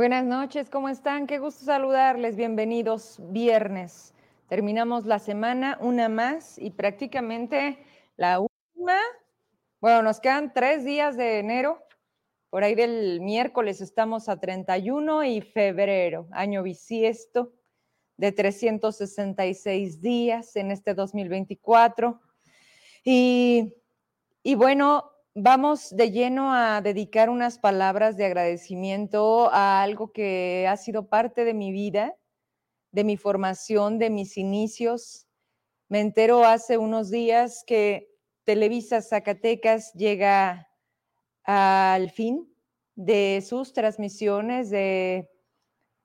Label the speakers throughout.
Speaker 1: Buenas noches, ¿cómo están? Qué gusto saludarles, bienvenidos viernes. Terminamos la semana, una más y prácticamente la última. Bueno, nos quedan tres días de enero. Por ahí del miércoles estamos a 31 y febrero, año bisiesto de 366 días en este 2024. Y, y bueno, vamos de lleno a dedicar unas palabras de agradecimiento a algo que ha sido parte de mi vida, de mi formación, de mis inicios. Me entero hace unos días que Televisa Zacatecas llega al fin de sus transmisiones, de,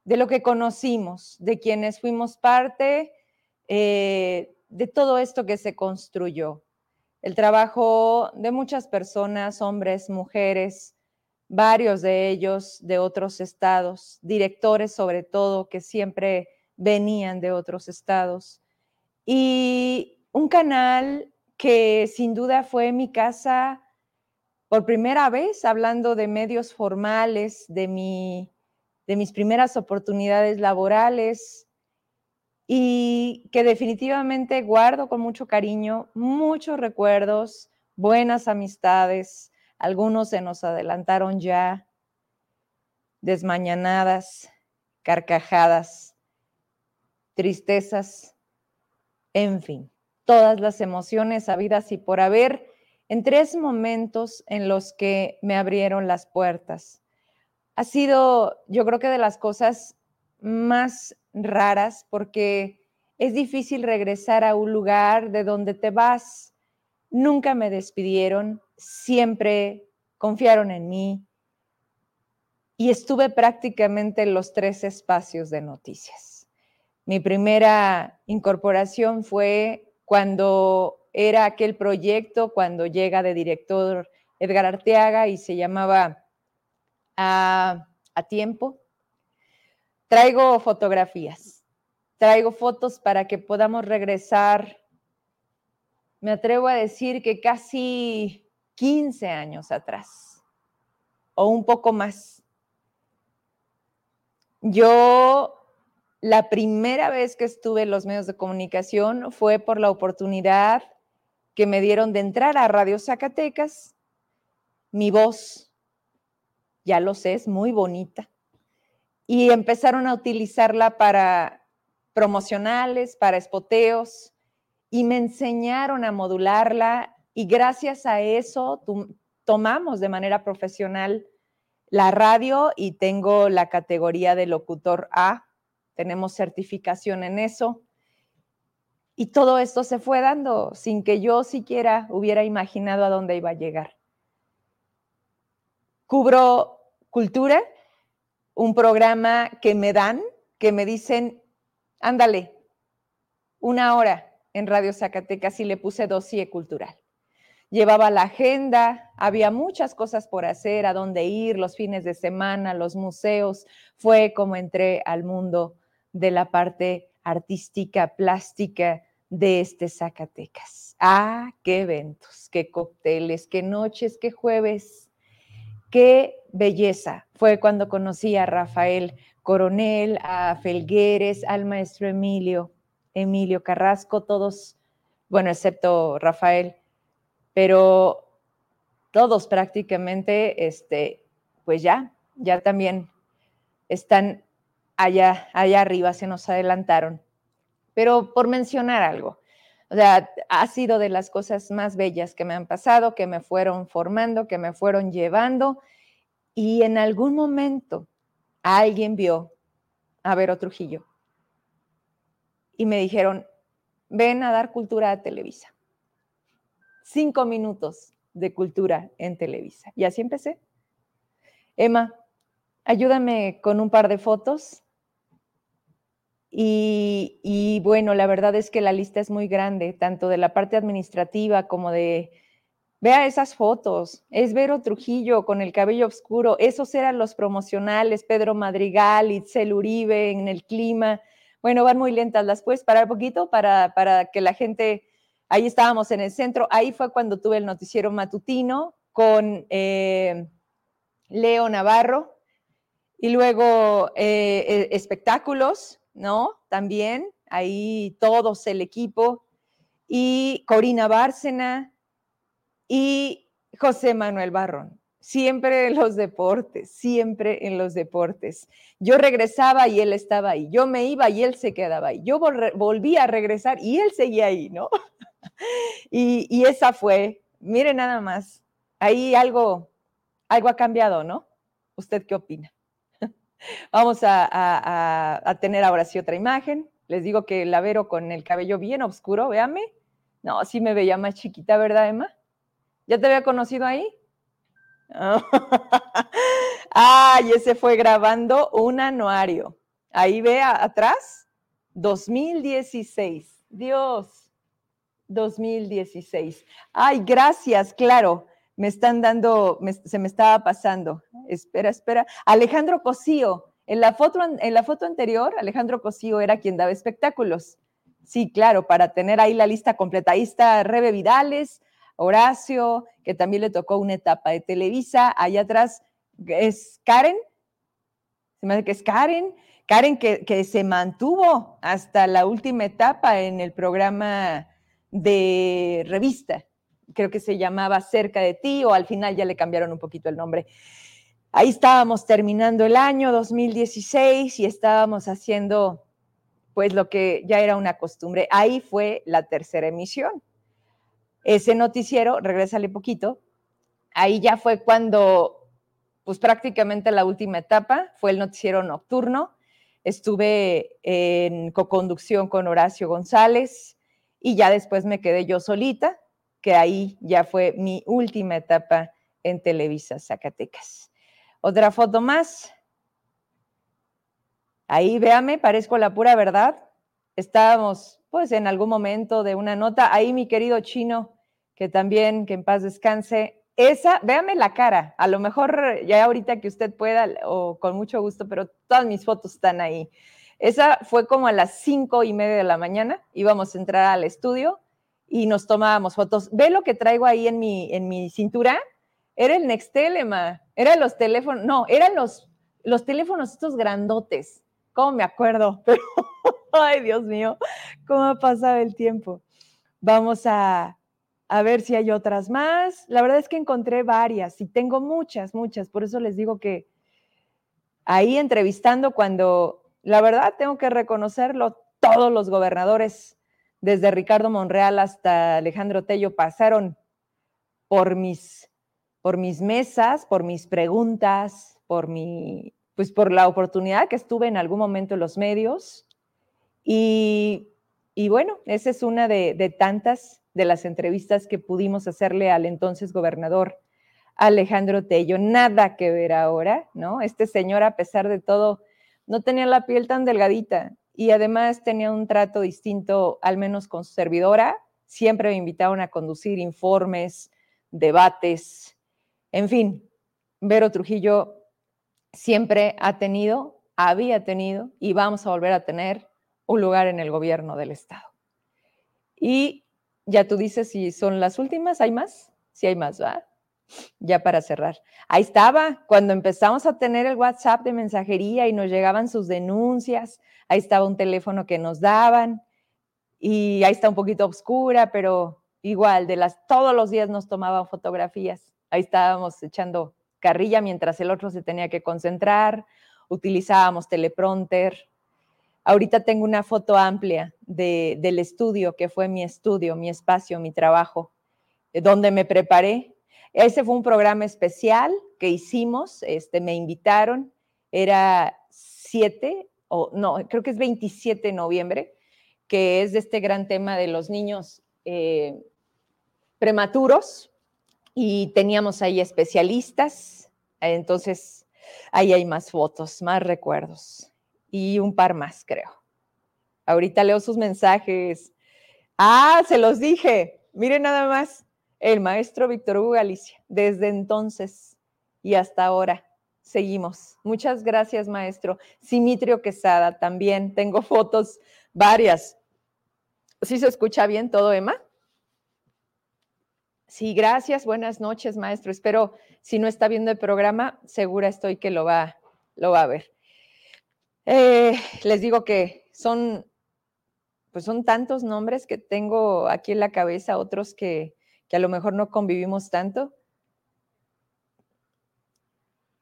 Speaker 1: de lo que conocimos, de quienes fuimos parte, eh, de todo esto que se construyó el trabajo de muchas personas, hombres, mujeres, varios de ellos de otros estados, directores sobre todo, que siempre venían de otros estados. Y un canal que sin duda fue mi casa por primera vez, hablando de medios formales, de, mi, de mis primeras oportunidades laborales, y que definitivamente guardo con mucho cariño, muchos recuerdos, buenas amistades, algunos se nos adelantaron ya, desmañanadas, carcajadas, tristezas, en fin, todas las emociones habidas y por haber en tres momentos en los que me abrieron las puertas. Ha sido, yo creo que de las cosas más raras porque es difícil regresar a un lugar de donde te vas. Nunca me despidieron, siempre confiaron en mí y estuve prácticamente en los tres espacios de noticias. Mi primera incorporación fue cuando era aquel proyecto, cuando llega de director Edgar Arteaga y se llamaba a, a tiempo Traigo fotografías, traigo fotos para que podamos regresar. Me atrevo a decir que casi 15 años atrás o un poco más. Yo la primera vez que estuve en los medios de comunicación fue por la oportunidad que me dieron de entrar a Radio Zacatecas. Mi voz, ya lo sé, es muy bonita y empezaron a utilizarla para promocionales, para espoteos y me enseñaron a modularla y gracias a eso tomamos de manera profesional la radio y tengo la categoría de locutor A, tenemos certificación en eso. Y todo esto se fue dando sin que yo siquiera hubiera imaginado a dónde iba a llegar. Cubro cultura, un programa que me dan, que me dicen, ándale, una hora en Radio Zacatecas y le puse dossier cultural. Llevaba la agenda, había muchas cosas por hacer, a dónde ir, los fines de semana, los museos. Fue como entré al mundo de la parte artística, plástica de este Zacatecas. Ah, qué eventos, qué cócteles, qué noches, qué jueves, qué belleza fue cuando conocí a Rafael Coronel, a Felgueres, al maestro Emilio, Emilio Carrasco, todos, bueno, excepto Rafael, pero todos prácticamente, este, pues ya, ya también están allá, allá arriba, se nos adelantaron. Pero por mencionar algo, sea, ha sido de las cosas más bellas que me han pasado, que me fueron formando, que me fueron llevando y en algún momento alguien vio a Vero Trujillo y me dijeron, ven a dar cultura a Televisa. Cinco minutos de cultura en Televisa. Y así empecé. Emma, ayúdame con un par de fotos. Y, bueno, la verdad es que la lista es muy grande, tanto de la parte administrativa como de Vea esas fotos, es Vero Trujillo con el cabello oscuro, esos eran los promocionales, Pedro Madrigal, Itzel Uribe en el clima. Bueno, van muy lentas, ¿las puedes parar poquito para, para que la gente, ahí estábamos en el centro, ahí fue cuando tuve el noticiero matutino con eh, Leo Navarro Y luego eh, eh, espectáculos, ¿no? También, ahí todos el equipo. Y Corina Bárcena y José Manuel Barrón. Siempre en los deportes, siempre en los deportes. Yo regresaba y él estaba ahí. Yo me iba y él se quedaba ahí. Yo volvía a regresar y él seguía ahí, ¿no? y, y esa fue, mire nada más, ahí algo, algo ha cambiado, ¿no? ¿Usted qué opina? Vamos a, tener ahora sí otra imagen. Les digo que la Vero con el cabello bien oscuro, véame. No, sí me veía más chiquita, ¿verdad, Emma? ¿Ya te había conocido ahí? Ay, ese fue grabando un anuario. Ahí ve atrás, 2016. Dios, 2016. Ay, gracias, claro me están dando, se me estaba pasando. Espera, espera. Alejandro Cosío, en la, foto, en la foto anterior, Alejandro Cosío era quien daba espectáculos. Sí, claro, para tener ahí la lista completa. Ahí está Rebe Vidales, Horacio, que también le tocó una etapa de Televisa. Allá atrás es Karen, se me hace que es Karen. Karen que, que se mantuvo hasta la última etapa en el programa de revista creo que se llamaba Cerca de ti, o al final ya le cambiaron un poquito el nombre. Ahí estábamos terminando el año 2016 y estábamos haciendo pues lo que ya era una costumbre. Ahí fue la tercera emisión. Ese noticiero, regrésale poquito, ahí ya fue cuando, pues prácticamente la última etapa, fue el noticiero nocturno. Estuve en coconducción con Horacio González y ya después me quedé yo solita que ahí ya fue mi última etapa en Televisa Zacatecas. Otra foto más. Ahí véame, parezco la pura verdad. Estábamos pues en algún momento de una nota. Ahí mi querido chino, que también, que en paz descanse. Esa, véame la cara. A lo mejor ya ahorita que usted pueda o con mucho gusto, pero todas mis fotos están ahí. Esa fue como a las cinco y media de la mañana. Íbamos a entrar al estudio y nos tomábamos fotos. Ve lo que traigo ahí en mi, en mi cintura. Era el Nextelema, eran los teléfonos, no, eran los, los teléfonos estos grandotes. ¿Cómo me acuerdo? Pero, ay, Dios mío, cómo ha pasado el tiempo. Vamos a, a ver si hay otras más. La verdad es que encontré varias y tengo muchas, muchas. Por eso les digo que ahí entrevistando cuando, la verdad, tengo que reconocerlo, todos los gobernadores desde Ricardo Monreal hasta Alejandro Tello pasaron por mis, por mis mesas, por mis preguntas, por mi, pues por la oportunidad que estuve en algún momento en los medios. Y, bueno, esa es una de, de tantas de las entrevistas que pudimos hacerle al entonces gobernador Alejandro Tello. Nada que ver ahora, ¿no? Este señor, a pesar de todo, no tenía la piel tan delgadita y además tenía un trato distinto, al menos con su servidora. Siempre me invitaban a conducir informes, debates, en fin, Vero Trujillo siempre ha tenido, había tenido y vamos a volver a tener un lugar en el gobierno del Estado. Y ya tú dices si son las últimas, ¿hay más? Si hay más, ¿va? Ya para cerrar. Ahí estaba, cuando empezamos a tener el WhatsApp de mensajería y nos llegaban sus denuncias, ahí estaba un teléfono que nos daban y ahí está un poquito oscura, pero igual, de las todos los días nos tomaban fotografías. Ahí estábamos echando carrilla mientras el otro se tenía que concentrar, utilizábamos teleprompter. Ahorita tengo una foto amplia del estudio, que fue mi estudio, mi espacio, mi trabajo, donde me preparé ese fue un programa especial que hicimos, este, me invitaron, era 7, o no, creo que es 27 de noviembre, que es de este gran tema de los niños eh, prematuros, y teníamos ahí especialistas, entonces ahí hay más fotos, más recuerdos, y un par más, creo. Ahorita leo sus mensajes. Ah, se los dije. Miren nada más el maestro Víctor Hugo Galicia. Desde entonces y hasta ahora seguimos. Muchas gracias, maestro. Simitrio Quesada, también tengo fotos varias. ¿Sí se escucha bien todo, Emma? Sí, gracias. Buenas noches, maestro. Espero, si no está viendo el programa, segura estoy que lo va, lo va a ver. Eh, les digo que son, pues son tantos nombres que tengo aquí en la cabeza, otros que, que a lo mejor no convivimos tanto.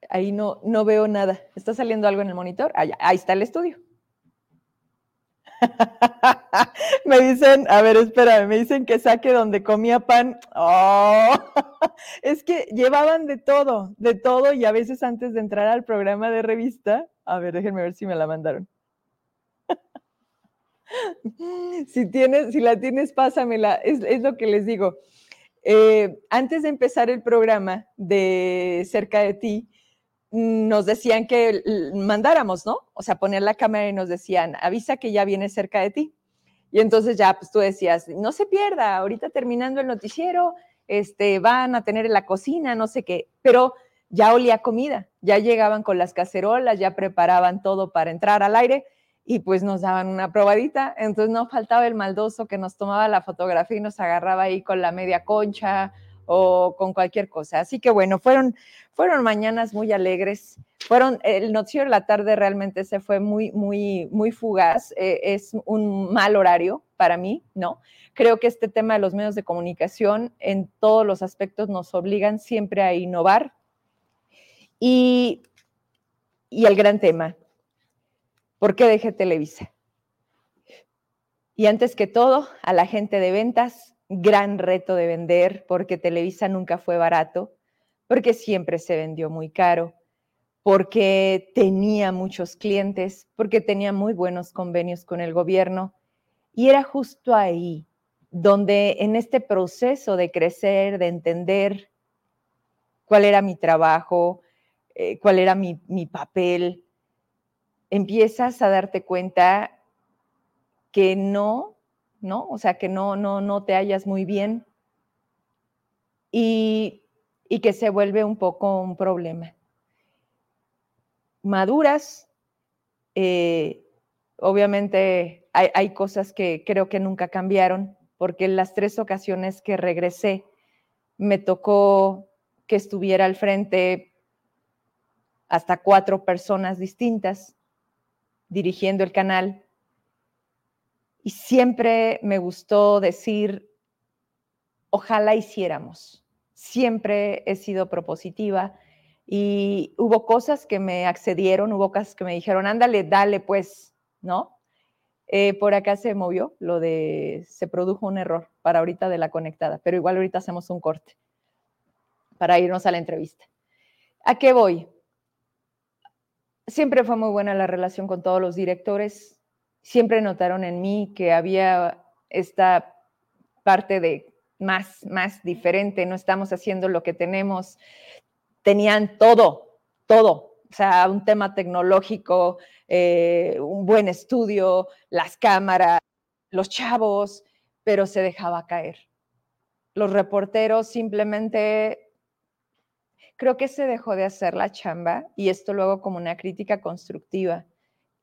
Speaker 1: Ahí no, no veo nada. ¿Está saliendo algo en el monitor? Ah, ahí está el estudio. me dicen, a ver, espera, me dicen que saque donde comía pan. Oh, es que llevaban de todo, de todo, y a veces antes de entrar al programa de revista, a ver, déjenme ver si me la mandaron. si tienes, si la tienes, pásamela. Es, es lo que les digo. Eh, antes de empezar el programa de cerca de ti, nos decían que mandáramos, ¿no? O sea, poner la cámara y nos decían, avisa que ya viene cerca de ti. Y entonces ya, pues tú decías, no se pierda, ahorita terminando el noticiero, este, van a tener en la cocina, no sé qué, pero ya olía comida, ya llegaban con las cacerolas, ya preparaban todo para entrar al aire y pues nos daban una probadita, entonces no faltaba el maldoso que nos tomaba la fotografía y nos agarraba ahí con la media concha o con cualquier cosa. Así que bueno, fueron, fueron mañanas muy alegres. Fueron, el noticiero de la tarde realmente se fue muy, muy, muy fugaz. Eh, es un mal horario para mí, ¿no? Creo que este tema de los medios de comunicación en todos los aspectos nos obligan siempre a innovar. Y, y el gran tema, ¿por qué dejé Televisa? Y antes que todo, a la gente de ventas, gran reto de vender porque Televisa nunca fue barato, porque siempre se vendió muy caro, porque tenía muchos clientes, porque tenía muy buenos convenios con el gobierno. Y era justo ahí donde en este proceso de crecer, de entender cuál era mi trabajo, eh, cuál era mi, mi papel, empiezas a darte cuenta que no ¿no? O sea, que no, no, no te hallas muy bien y, que se vuelve un poco un problema. Maduras, eh, obviamente hay, hay, cosas que creo que nunca cambiaron, porque en las tres ocasiones que regresé me tocó que estuviera al frente hasta cuatro personas distintas dirigiendo el canal y siempre me gustó decir, ojalá hiciéramos. Siempre he sido propositiva y hubo cosas que me accedieron, hubo cosas que me dijeron, ándale, dale pues, ¿no? Eh, por acá se movió lo de, se produjo un error para ahorita de la conectada, pero igual ahorita hacemos un corte para irnos a la entrevista. ¿A qué voy? Siempre fue muy buena la relación con todos los directores, siempre notaron en mí que había esta parte de más, más diferente, no estamos haciendo lo que tenemos. Tenían todo, todo, o sea, un tema tecnológico, eh, un buen estudio, las cámaras, los chavos, pero se dejaba caer. Los reporteros simplemente, creo que se dejó de hacer la chamba y esto luego como una crítica constructiva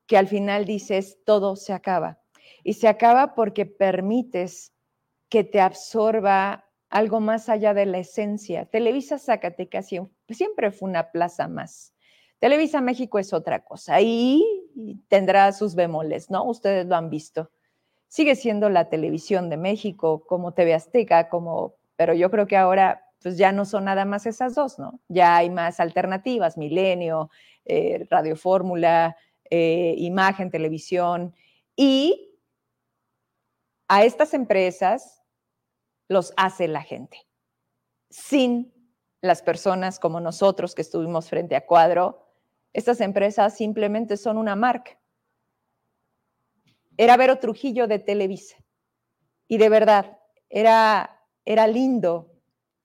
Speaker 1: que al final dices, todo se acaba. Y se acaba porque permites que te absorba algo más allá de la esencia. Televisa Zacatecas siempre fue una plaza más. Televisa México es otra cosa y tendrá sus bemoles, ¿no? Ustedes lo han visto. Sigue siendo la televisión de México, como TV Azteca, como, pero yo creo que ahora pues ya no son nada más esas dos, ¿no? Ya hay más alternativas, Milenio, eh, Radio Fórmula, eh, imagen, televisión, y a estas empresas los hace la gente. Sin las personas como nosotros que estuvimos frente a cuadro, estas empresas simplemente son una marca. Era Vero Trujillo de Televisa. Y de verdad, era, era lindo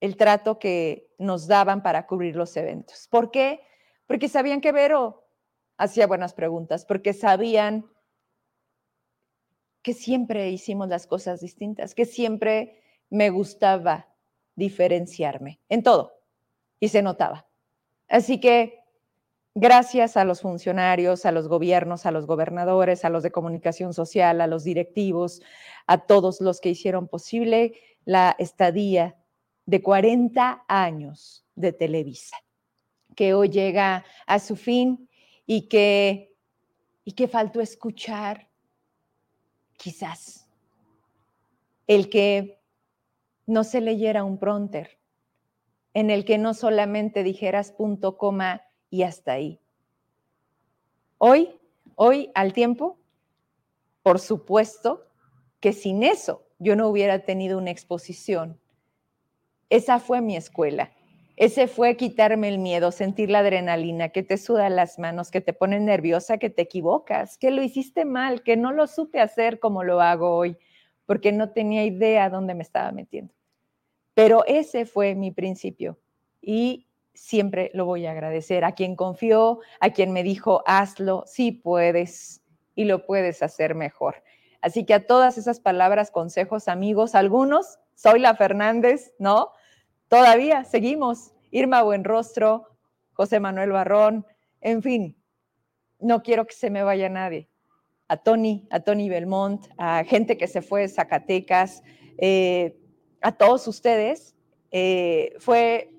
Speaker 1: el trato que nos daban para cubrir los eventos. ¿Por qué? Porque sabían que Vero hacía buenas preguntas, porque sabían que siempre hicimos las cosas distintas, que siempre me gustaba diferenciarme en todo y se notaba. Así que gracias a los funcionarios, a los gobiernos, a los gobernadores, a los de comunicación social, a los directivos, a todos los que hicieron posible la estadía de 40 años de Televisa, que hoy llega a su fin y que, y que faltó escuchar, quizás, el que no se leyera un pronter, en el que no solamente dijeras punto, coma y hasta ahí. Hoy, hoy al tiempo, por supuesto que sin eso yo no hubiera tenido una exposición. Esa fue mi escuela. Ese fue quitarme el miedo, sentir la adrenalina, que te suda las manos, que te pone nerviosa, que te equivocas, que lo hiciste mal, que no lo supe hacer como lo hago hoy, porque no tenía idea dónde me estaba metiendo. Pero ese fue mi principio y siempre lo voy a agradecer a quien confió, a quien me dijo, hazlo, sí puedes y lo puedes hacer mejor. Así que a todas esas palabras, consejos, amigos, algunos, soy la Fernández, ¿no? Todavía seguimos. Irma Buenrostro, José Manuel Barrón, en fin, no quiero que se me vaya nadie. A Tony, a Tony Belmont, a gente que se fue de Zacatecas, eh, a todos ustedes. Eh, fue,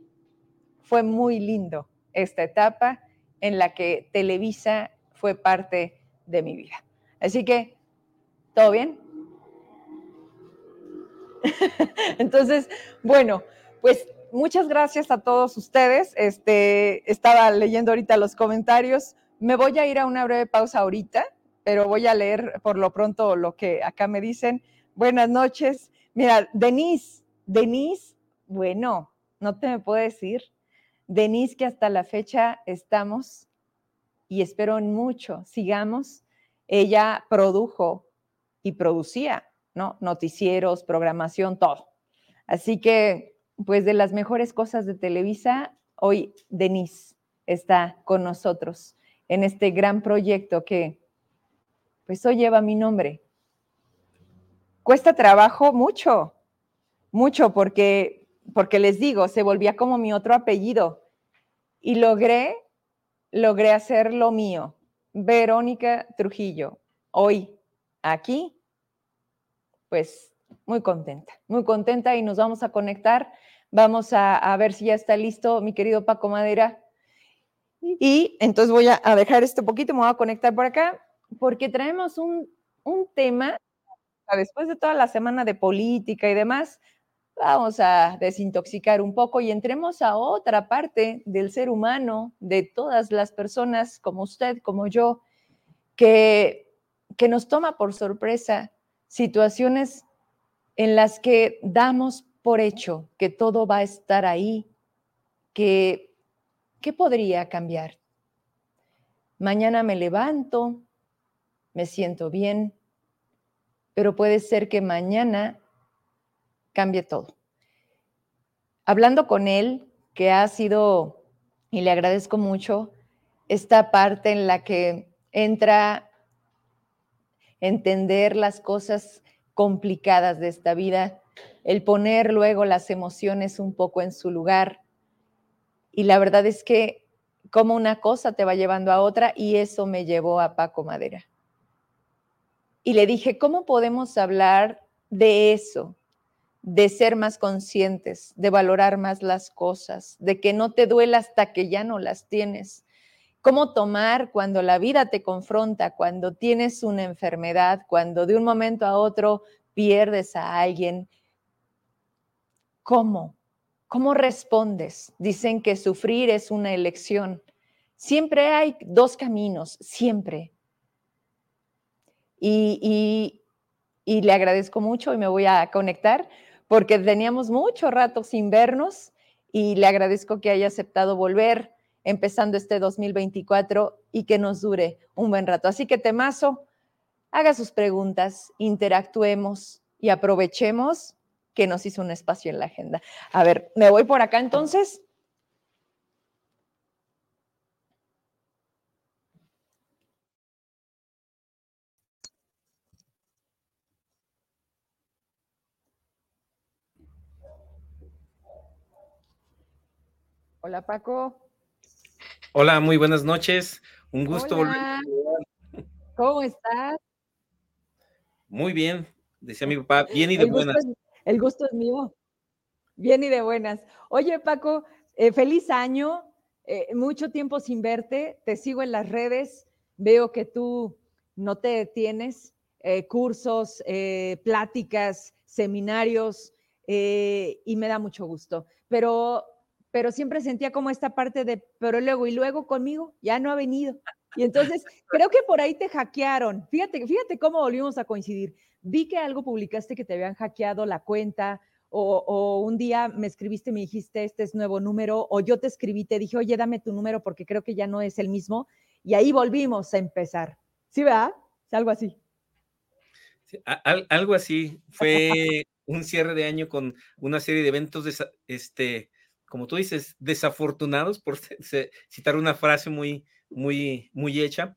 Speaker 1: fue muy lindo esta etapa en la que Televisa fue parte de mi vida. Así que, ¿todo bien? Entonces, bueno, pues muchas gracias a todos ustedes. Este, estaba leyendo ahorita los comentarios. Me voy a ir a una breve pausa ahorita, pero voy a leer por lo pronto lo que acá me dicen. Buenas noches. Mira, Denise, Denise, bueno, no te me puedo decir. Denise, que hasta la fecha estamos y espero mucho, sigamos. Ella produjo y producía, ¿no? Noticieros, programación, todo. Así que pues de las mejores cosas de Televisa, hoy Denise está con nosotros en este gran proyecto que pues hoy lleva mi nombre. Cuesta trabajo mucho, mucho porque porque les digo, se volvía como mi otro apellido y logré logré hacer lo mío. Verónica Trujillo, hoy aquí pues muy contenta, muy contenta y nos vamos a conectar Vamos a, ver si ya está listo mi querido Paco Madera. Y entonces voy a, dejar esto poquito, me voy a conectar por acá, porque traemos un, un tema, después de toda la semana de política y demás, vamos a desintoxicar un poco y entremos a otra parte del ser humano, de todas las personas como usted, como yo, que, que nos toma por sorpresa situaciones en las que damos por hecho que todo va a estar ahí, que ¿qué podría cambiar? Mañana me levanto, me siento bien, pero puede ser que mañana cambie todo. Hablando con él, que ha sido, y le agradezco mucho, esta parte en la que entra entender las cosas complicadas de esta vida el poner luego las emociones un poco en su lugar. Y la verdad es que como una cosa te va llevando a otra y eso me llevó a Paco Madera. Y le dije, ¿cómo podemos hablar de eso? De ser más conscientes, de valorar más las cosas, de que no te duela hasta que ya no las tienes. ¿Cómo tomar cuando la vida te confronta, cuando tienes una enfermedad, cuando de un momento a otro pierdes a alguien, ¿Cómo? ¿Cómo respondes? Dicen que sufrir es una elección. Siempre hay dos caminos, siempre. Y, le agradezco mucho y me voy a conectar porque teníamos mucho rato sin vernos y le agradezco que haya aceptado volver empezando este 2024 y que nos dure un buen rato. Así que Temazo, haga sus preguntas, interactuemos y aprovechemos que nos hizo un espacio en la agenda. A ver, me voy por acá entonces. Hola Paco.
Speaker 2: Hola, muy buenas noches. Un gusto
Speaker 1: volver. ¿Cómo estás?
Speaker 2: Muy bien, decía mi papá, bien y de buenas.
Speaker 1: El gusto es mío. Bien y de buenas. Oye, Paco, eh, feliz año. eh, mucho tiempo sin verte, te sigo en las redes, veo que tú no te detienes, eh, cursos, pláticas, seminarios, y me da mucho gusto. Pero, pero siempre sentía como esta parte de, pero luego, y luego conmigo, ya no ha venido. Y entonces creo que por ahí te hackearon. Fíjate, fíjate cómo volvimos a coincidir. Vi que algo publicaste que te habían hackeado la cuenta o, un día me escribiste me dijiste, este es nuevo número, o yo te escribí, te dije, oye, dame tu número porque creo que ya no es el mismo, y ahí volvimos a empezar. ¿Sí, verdad? algo así.
Speaker 2: algo así. Fue un cierre de año con una serie de eventos, de, este, como tú dices, desafortunados, por citar una frase muy, muy, muy hecha,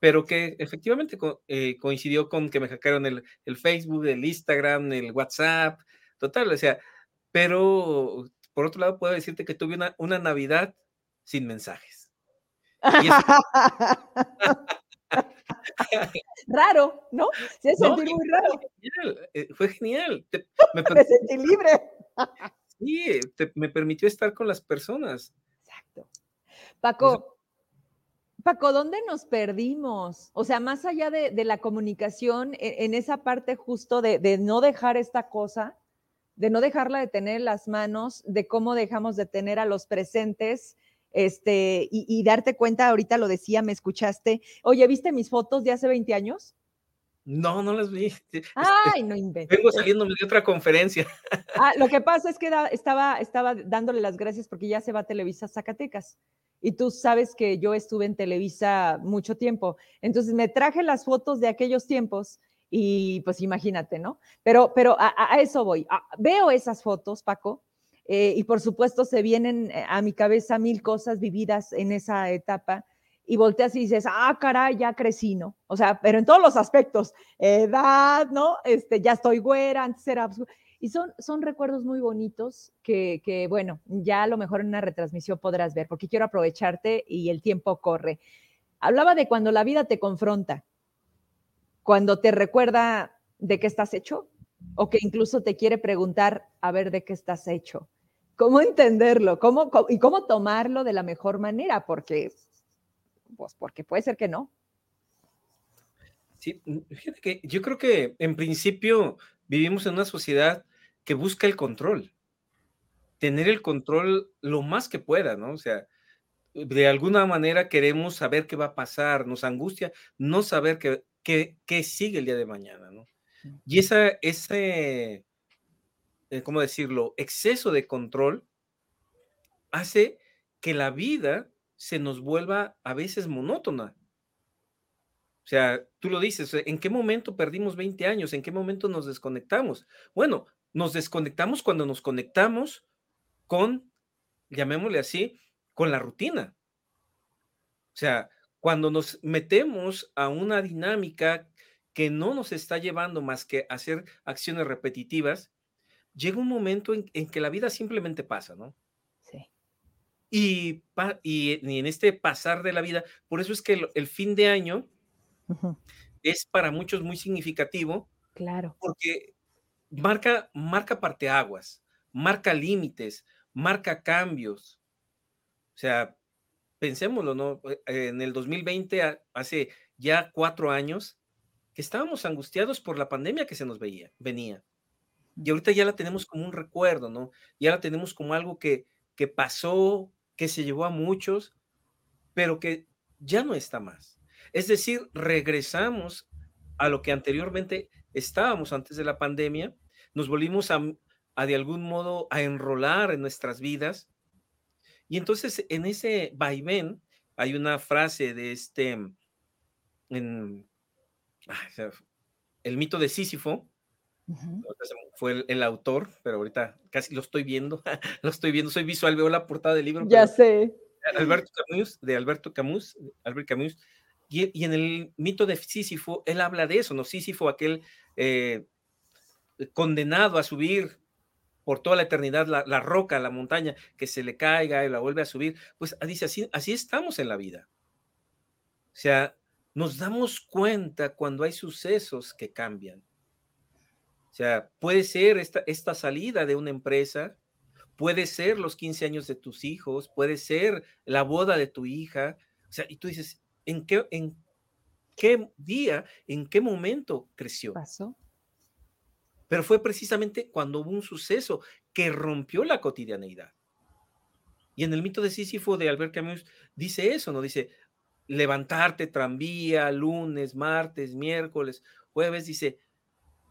Speaker 2: pero que efectivamente eh, coincidió con que me hackearon el, el Facebook, el Instagram, el WhatsApp, total, o sea, pero por otro lado puedo decirte que tuve una, una Navidad sin mensajes.
Speaker 1: raro, ¿no? Se sentí muy raro.
Speaker 2: Eh, fue genial.
Speaker 1: me, sentí libre.
Speaker 2: Sí, me permitió estar con las personas.
Speaker 1: Exacto. Paco, Paco, ¿dónde nos perdimos? O sea, más allá de, la comunicación, e, en, esa parte justo de, de, no dejar esta cosa, de no dejarla de tener en las manos, de cómo dejamos de tener a los presentes, este, y, darte cuenta, ahorita lo decía, me escuchaste, oye, ¿viste mis fotos de hace 20 años?
Speaker 2: No, no las vi.
Speaker 1: Ay, no inventes.
Speaker 2: Vengo saliéndome de otra conferencia.
Speaker 1: Ah, lo que pasa es que estaba, estaba dándole las gracias porque ya se va a Televisa Zacatecas. Y tú sabes que yo estuve en Televisa mucho tiempo. Entonces me traje las fotos de aquellos tiempos y pues imagínate, ¿no? Pero, pero a, eso voy. veo esas fotos, Paco, eh, y por supuesto se vienen eh, a mi cabeza mil cosas vividas en esa etapa y volteas y dices, ah, caray, ya crecí, ¿no? O sea, pero en todos los aspectos, edad, ¿no? Este, ya estoy güera, antes era... Y son, son recuerdos muy bonitos que, que, bueno, ya a lo mejor en una retransmisión podrás ver, porque quiero aprovecharte y el tiempo corre. Hablaba de cuando la vida te confronta, cuando te recuerda de qué estás hecho o que incluso te quiere preguntar a ver de qué estás hecho. ¿Cómo entenderlo? ¿Cómo, y cómo tomarlo de la mejor manera? Porque, pues porque puede ser que no.
Speaker 2: Sí, fíjate que yo creo que en principio vivimos en una sociedad que busca el control, tener el control lo más que pueda, ¿no? O sea, de alguna manera queremos saber qué va a pasar, nos angustia no saber qué, qué, sigue el día de mañana, ¿no? Y esa, ese, eh, ¿cómo decirlo? Exceso de control hace que la vida se nos vuelva a veces monótona. O sea, tú lo dices, ¿en qué momento perdimos 20 años? ¿En qué momento nos desconectamos? Bueno, nos desconectamos cuando nos conectamos con, llamémosle así, con la rutina. O sea, cuando nos metemos a una dinámica que no nos está llevando más que hacer acciones repetitivas, llega un momento en, que la vida simplemente pasa, ¿no? Y, y, en este pasar de la vida, por eso es que el, fin de año es para muchos muy significativo.
Speaker 1: Claro.
Speaker 2: Porque marca, marca parteaguas, marca límites, marca cambios. O sea, pensémoslo, ¿no? Eh, en el 2020, hace ya cuatro años, que estábamos angustiados por la pandemia que se nos veía, venía. Y ahorita ya la tenemos como un recuerdo, ¿no? Ya la tenemos como algo que, que pasó, que se llevó a muchos, pero que ya no está más. Es decir, regresamos a lo que anteriormente estábamos antes de la pandemia, nos volvimos a, a de algún modo a enrolar en nuestras vidas y entonces en ese vaivén hay una frase de este, en, el mito de Sísifo, fue el, autor, pero ahorita casi lo estoy viendo, lo estoy viendo, soy visual, veo la portada del libro.
Speaker 1: Ya sé.
Speaker 2: Alberto Camus, de Alberto Camus, Albert Camus, y, en el mito de Sísifo, él habla de eso, ¿no? Sísifo, aquel eh, condenado a subir por toda la eternidad la, roca, la montaña, que se le caiga y la vuelve a subir, pues ah, dice, así, así estamos en la vida. O sea, nos damos cuenta cuando hay sucesos que cambian. O sea, puede ser esta, esta salida de una empresa, puede ser los 15 años de tus hijos, puede ser la boda de tu hija. O sea, y tú dices, ¿en qué, en qué día, en qué momento creció?
Speaker 1: Pasó.
Speaker 2: Pero fue precisamente cuando hubo un suceso que rompió la cotidianeidad. Y en el mito de Sísifo de Albert Camus dice eso, ¿no? Dice, levantarte tranvía, lunes, martes, miércoles, jueves, dice,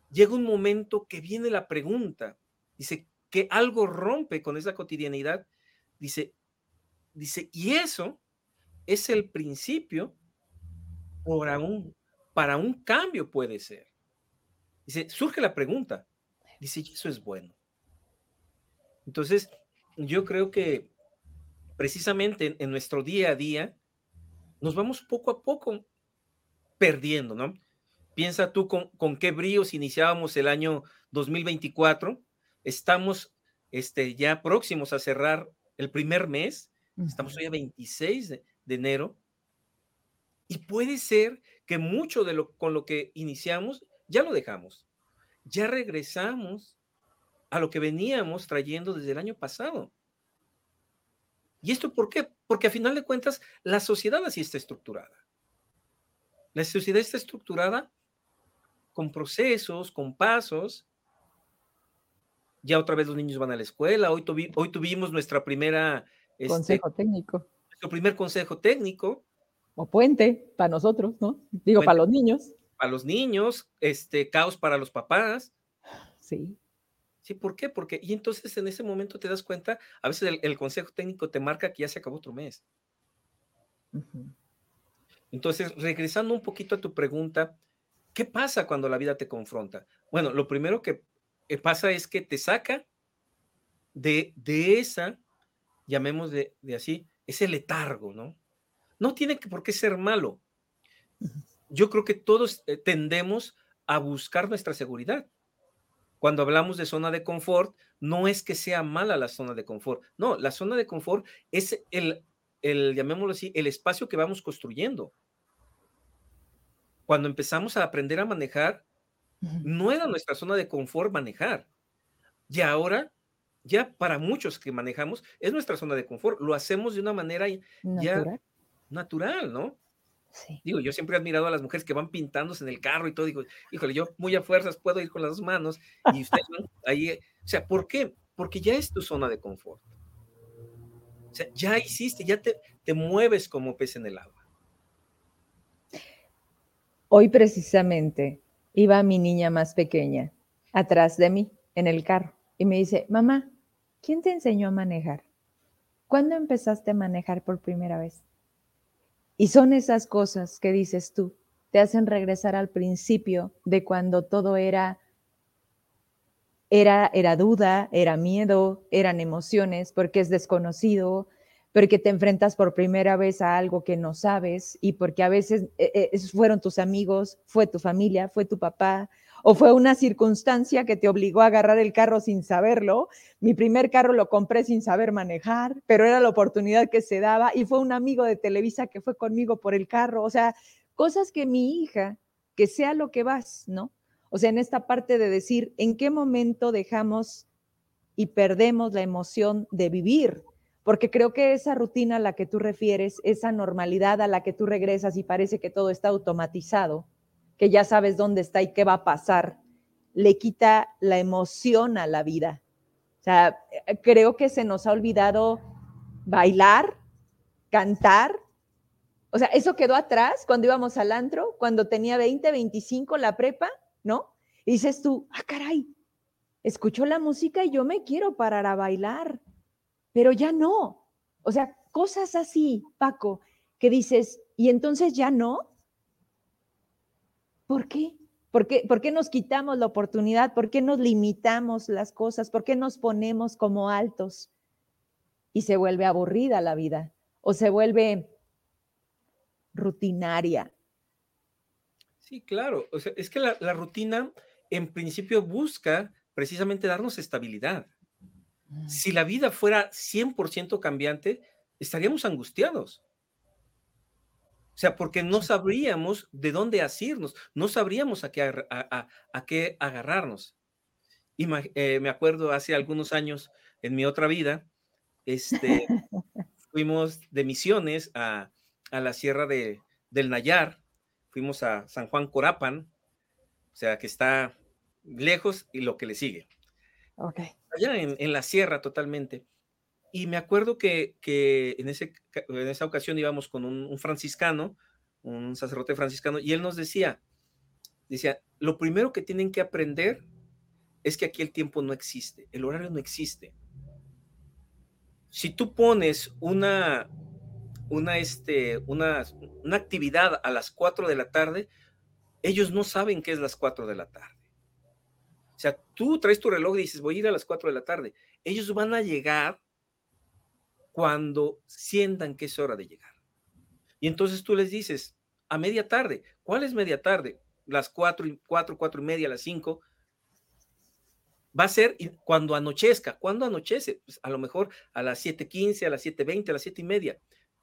Speaker 2: llega un momento que viene la pregunta, dice, que algo rompe con esa cotidianidad, dice, dice, y eso es el principio para un, cambio puede ser. Dice, surge la pregunta, dice, ¿y eso es bueno? Entonces, yo creo que precisamente en, nuestro día a día, nos vamos poco a poco perdiendo, ¿no? Piensa tú con, con qué bríos iniciábamos el año 2024. Estamos este, ya próximos a cerrar el primer mes. Estamos hoy a 26 de, de, enero. Y puede ser que mucho de lo con lo que iniciamos ya lo dejamos. Ya regresamos a lo que veníamos trayendo desde el año pasado. ¿Y esto por qué? Porque a final de cuentas la sociedad así está estructurada. La sociedad está estructurada con procesos, con pasos. Ya otra vez los niños van a la escuela. Hoy, hoy tuvimos nuestra primera...
Speaker 1: Este, consejo técnico.
Speaker 2: Nuestro primer consejo técnico.
Speaker 1: O puente para nosotros, ¿no? Digo, para los niños.
Speaker 2: Para los niños, este, caos para los papás.
Speaker 1: Sí.
Speaker 2: ¿Sí? ¿Por qué? Porque, y entonces en ese momento te das cuenta, a veces el, consejo técnico te marca que ya se acabó otro mes. Entonces, regresando un poquito a tu pregunta, ¿qué pasa cuando la vida te confronta? Bueno, lo primero que pasa es que te saca de, de esa, llamemos de, así, ese letargo, ¿no? No tiene que, por qué ser malo. Yo creo que todos eh, tendemos a buscar nuestra seguridad cuando hablamos de zona de confort, no es que sea mala la zona de confort. No, la zona de confort es el, el llamémoslo así, el espacio que vamos construyendo. Cuando empezamos a aprender a manejar, no era nuestra zona de confort manejar. Y ahora, ya para muchos que manejamos, es nuestra zona de confort. Lo hacemos de una manera ya natural, ¿no? Digo, yo siempre he admirado a las mujeres que van pintándose en el carro y todo. Digo, híjole, yo muy a fuerzas puedo ir con las dos manos y ustedes van ahí. O sea, ¿por qué? Porque ya es tu zona de confort. O sea, ya hiciste, ya te, te mueves como pez en el agua.
Speaker 1: Hoy precisamente iba mi niña más pequeña atrás de mí en el carro y me dice, mamá, ¿quién te enseñó a manejar? ¿Cuándo empezaste a manejar por primera vez? Y son esas cosas que dices tú, te hacen regresar al principio de cuando todo era era era duda, era miedo, eran emociones, porque es desconocido, porque te enfrentas por primera vez a algo que no sabes y porque a veces eh, eh, fueron tus amigos, fue tu familia, fue tu papá, o fue una circunstancia que te obligó a agarrar el carro sin saberlo. Mi primer carro lo compré sin saber manejar, pero era la oportunidad que se daba y fue un amigo de Televisa que fue conmigo por el carro. O sea, cosas que mi hija, que sea lo que vas, ¿no? O sea, en esta parte de decir, ¿en qué momento dejamos y perdemos la emoción de vivir? Porque creo que esa rutina a la que tú refieres, esa normalidad a la que tú regresas y parece que todo está automatizado, que ya sabes dónde está y qué va a pasar, le quita la emoción a la vida. O sea, creo que se nos ha olvidado bailar, cantar. O sea, eso quedó atrás cuando íbamos al antro, cuando tenía 20, 25 la prepa, ¿no? Y dices tú, ah, caray, escucho la música y yo me quiero parar a bailar, pero ya no. O sea, cosas así, Paco, que dices, y entonces ya no. ¿Por qué? ¿Por qué, ¿Por qué nos quitamos la oportunidad? ¿Por qué nos limitamos las cosas? ¿Por qué nos ponemos como altos? Y se vuelve aburrida la vida o se vuelve rutinaria.
Speaker 2: Sí, claro. O sea, es que la, la rutina en principio busca precisamente darnos estabilidad. Mm. Si la vida fuera 100% cambiante, estaríamos angustiados. O sea, porque no sabríamos de dónde asirnos, no sabríamos a qué, a, qué agarrarnos. eh, me acuerdo hace algunos años en mi otra vida, este, fuimos de misiones a, la sierra de, del Nayar, fuimos a San Juan Corapan, o sea que está lejos y lo que le sigue.
Speaker 1: Ok.
Speaker 2: Allá en, la sierra totalmente. Y me acuerdo que, en, ese, en esa ocasión íbamos con un, franciscano, un sacerdote franciscano, y él nos decía, decía, lo primero que tienen que aprender es que aquí el tiempo no existe, el horario no existe. Si tú pones una, una, este, una, una actividad a las 4 de la tarde, ellos no saben qué es las 4 de la tarde. O sea, tú traes tu reloj y dices, voy a ir a las 4 de la tarde. Ellos van a llegar cuando sientan que es hora de llegar. Y entonces tú les dices, a media tarde. ¿Cuál es media tarde? Las 4, y 4, 4 y media, las 5 va a ser cuando anochezca. ¿Cuándo anochece? Pues a lo mejor a las 7.15, a las 7.20, a las 7 y media.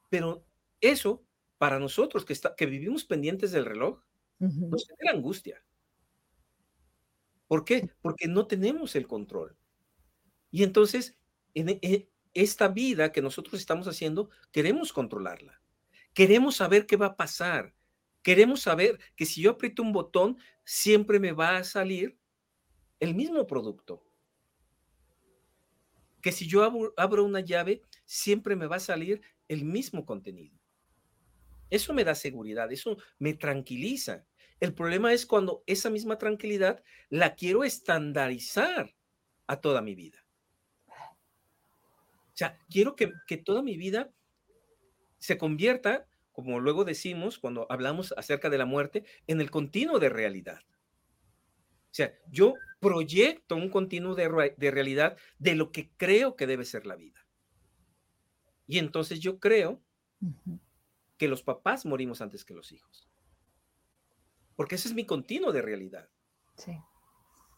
Speaker 2: Pero eso, para nosotros que, está, que vivimos pendientes del reloj, nos genera angustia. ¿Por qué? Porque no tenemos el control. Y entonces, en, en e, esta vida que nosotros estamos haciendo, queremos controlarla. Queremos saber qué va a pasar. Queremos saber que si yo aprieto un botón, siempre me va a salir el mismo producto. Que si yo abro, una llave, siempre me va a salir el mismo contenido. Eso me da seguridad, eso me tranquiliza. El problema es cuando esa misma tranquilidad la quiero estandarizar a toda mi vida. O sea, quiero que, que toda mi vida se convierta, como luego decimos cuando hablamos acerca de la muerte, en el continuo de realidad. O sea, yo proyecto un continuo de, realidad de lo que creo que debe ser la vida. Y entonces yo creo que los papás morimos antes que los hijos. Porque ese es mi continuo de realidad.
Speaker 1: Sí.